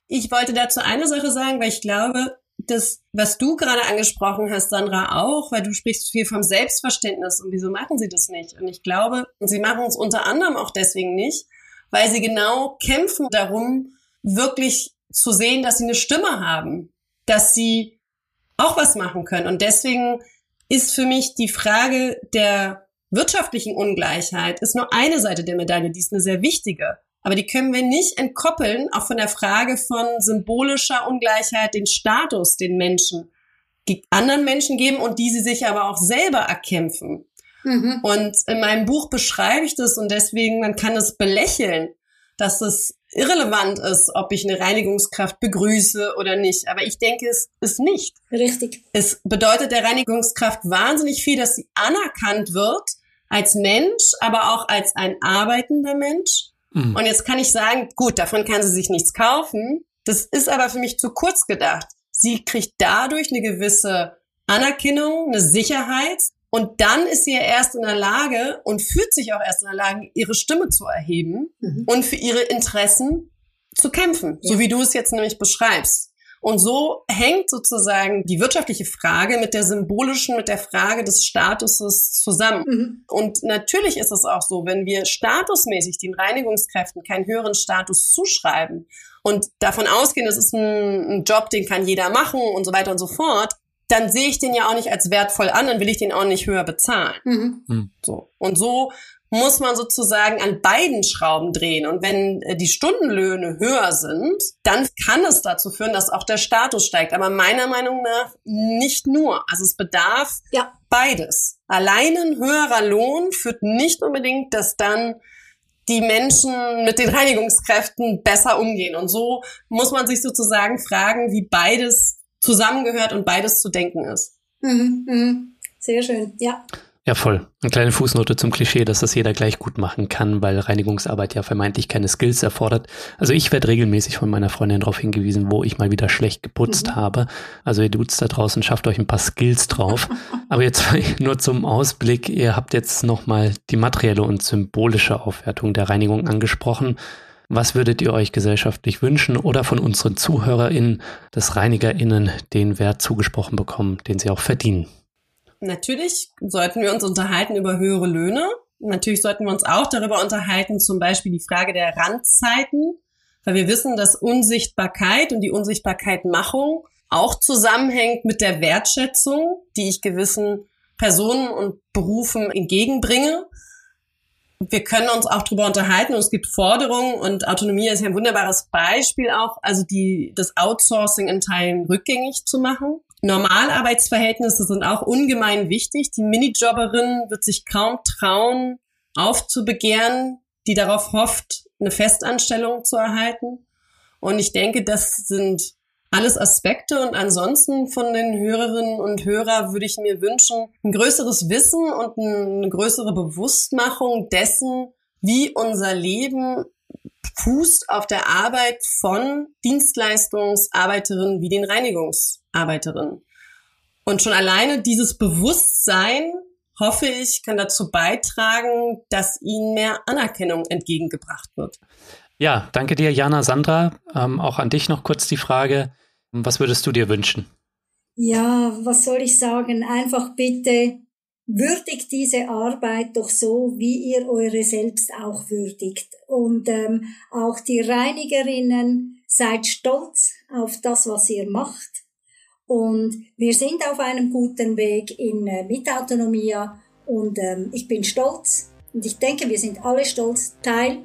Ich wollte dazu eine Sache sagen, weil ich glaube, das, was du gerade angesprochen hast, Sandra, auch, weil du sprichst viel vom Selbstverständnis und wieso machen sie das nicht? Und ich glaube, sie machen es unter anderem auch deswegen nicht, weil sie genau kämpfen darum, wirklich zu sehen, dass sie eine Stimme haben, dass sie auch was machen können. Und deswegen ist für mich die Frage der wirtschaftlichen Ungleichheit ist nur eine Seite der Medaille, die ist eine sehr wichtige. Aber die können wir nicht entkoppeln, auch von der Frage von symbolischer Ungleichheit, den Status, den Menschen anderen Menschen geben und die sie sich aber auch selber erkämpfen. Mhm. Und in meinem Buch beschreibe ich das und deswegen, man kann es belächeln, dass es irrelevant ist, ob ich eine Reinigungskraft begrüße oder nicht. Aber ich denke, es ist nicht. Richtig. Es bedeutet der Reinigungskraft wahnsinnig viel, dass sie anerkannt wird als Mensch, aber auch als ein arbeitender Mensch. Mhm. Und jetzt kann ich sagen, gut, davon kann sie sich nichts kaufen. Das ist aber für mich zu kurz gedacht. Sie kriegt dadurch eine gewisse Anerkennung, eine Sicherheit, und dann ist sie ja erst in der Lage und fühlt sich auch erst in der Lage, ihre Stimme zu erheben mhm. und für ihre Interessen zu kämpfen, ja. so wie du es jetzt nämlich beschreibst. Und so hängt sozusagen die wirtschaftliche Frage mit der symbolischen, mit der Frage des Statuses zusammen. Mhm. Und natürlich ist es auch so, wenn wir statusmäßig den Reinigungskräften keinen höheren Status zuschreiben und davon ausgehen, das ist ein, ein Job, den kann jeder machen und so weiter und so fort, dann sehe ich den ja auch nicht als wertvoll an, dann will ich den auch nicht höher bezahlen. Mhm. Mhm. So. Und so muss man sozusagen an beiden Schrauben drehen. Und wenn äh, die Stundenlöhne höher sind, dann kann es dazu führen, dass auch der Status steigt. Aber meiner Meinung nach nicht nur. Also es bedarf ja. beides. Allein ein höherer Lohn führt nicht unbedingt, dass dann die Menschen mit den Reinigungskräften besser umgehen. Und so muss man sich sozusagen fragen, wie beides zusammengehört und beides zu denken ist. Mhm, mhm. Sehr schön, ja. Ja, voll. Eine kleine Fußnote zum Klischee, dass das jeder gleich gut machen kann, weil Reinigungsarbeit ja vermeintlich keine Skills erfordert. Also ich werde regelmäßig von meiner Freundin darauf hingewiesen, wo ich mal wieder schlecht geputzt mhm. habe. Also ihr Dudes da draußen schafft euch ein paar Skills drauf. Aber jetzt nur zum Ausblick. Ihr habt jetzt nochmal die materielle und symbolische Aufwertung der Reinigung angesprochen. Was würdet ihr euch gesellschaftlich wünschen oder von unseren ZuhörerInnen, des ReinigerInnen, den Wert zugesprochen bekommen, den sie auch verdienen? Natürlich sollten wir uns unterhalten über höhere Löhne. Natürlich sollten wir uns auch darüber unterhalten, zum Beispiel die Frage der Randzeiten, weil wir wissen, dass Unsichtbarkeit und die Unsichtbarkeitmachung auch zusammenhängt mit der Wertschätzung, die ich gewissen Personen und Berufen entgegenbringe wir können uns auch darüber unterhalten und es gibt Forderungen und Autonomie ist ja ein wunderbares Beispiel auch, also die, das Outsourcing in Teilen rückgängig zu machen. Normalarbeitsverhältnisse sind auch ungemein wichtig. Die Minijobberin wird sich kaum trauen, aufzubegehren, die darauf hofft, eine Festanstellung zu erhalten. Und ich denke, das sind alles Aspekte und ansonsten von den Hörerinnen und Hörern würde ich mir wünschen, ein größeres Wissen und eine größere Bewusstmachung dessen, wie unser Leben fußt auf der Arbeit von Dienstleistungsarbeiterinnen wie den Reinigungsarbeiterinnen. Und schon alleine dieses Bewusstsein, hoffe ich, kann dazu beitragen, dass ihnen mehr Anerkennung entgegengebracht wird. Ja, danke dir, Jana Sandra. Ähm, auch an dich noch kurz die Frage. Was würdest du dir wünschen? Ja, was soll ich sagen? Einfach bitte würdigt diese Arbeit doch so, wie ihr eure selbst auch würdigt. Und ähm, auch die Reinigerinnen seid stolz auf das, was ihr macht. Und wir sind auf einem guten Weg in äh, Mitautonomia und ähm, ich bin stolz und ich denke, wir sind alle stolz, Teil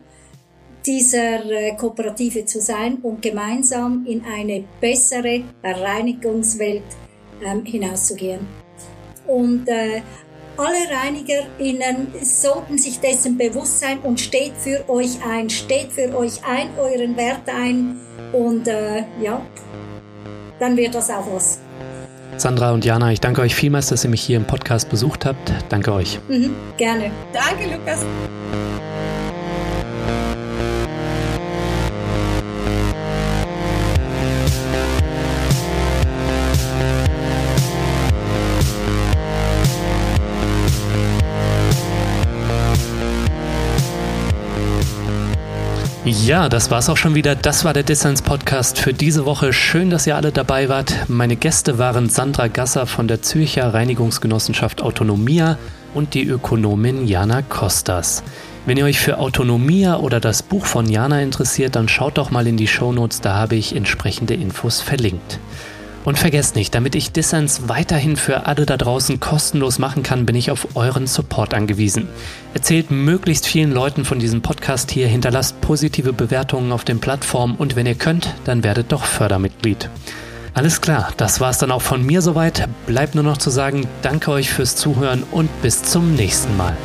dieser äh, Kooperative zu sein und gemeinsam in eine bessere Reinigungswelt ähm, hinauszugehen. Und äh, alle ReinigerInnen sollten sich dessen bewusst sein und steht für euch ein, steht für euch ein, euren Wert ein und äh, ja, dann wird das auch was. Sandra und Jana, ich danke euch vielmals, dass ihr mich hier im Podcast besucht habt. Danke euch. Mhm, gerne. Danke, Lukas. Ja, das war's auch schon wieder. Das war der Dissens Podcast für diese Woche. Schön, dass ihr alle dabei wart. Meine Gäste waren Sandra Gasser von der Zürcher Reinigungsgenossenschaft Autonomia und die Ökonomin Jana Kostas. Wenn ihr euch für Autonomia oder das Buch von Jana interessiert, dann schaut doch mal in die Shownotes, da habe ich entsprechende Infos verlinkt. Und vergesst nicht, damit ich Dissens weiterhin für alle da draußen kostenlos machen kann, bin ich auf euren Support angewiesen. Erzählt möglichst vielen Leuten von diesem Podcast hier, hinterlasst positive Bewertungen auf den Plattformen und wenn ihr könnt, dann werdet doch Fördermitglied. Alles klar, das war's dann auch von mir soweit. Bleibt nur noch zu sagen, danke euch fürs Zuhören und bis zum nächsten Mal.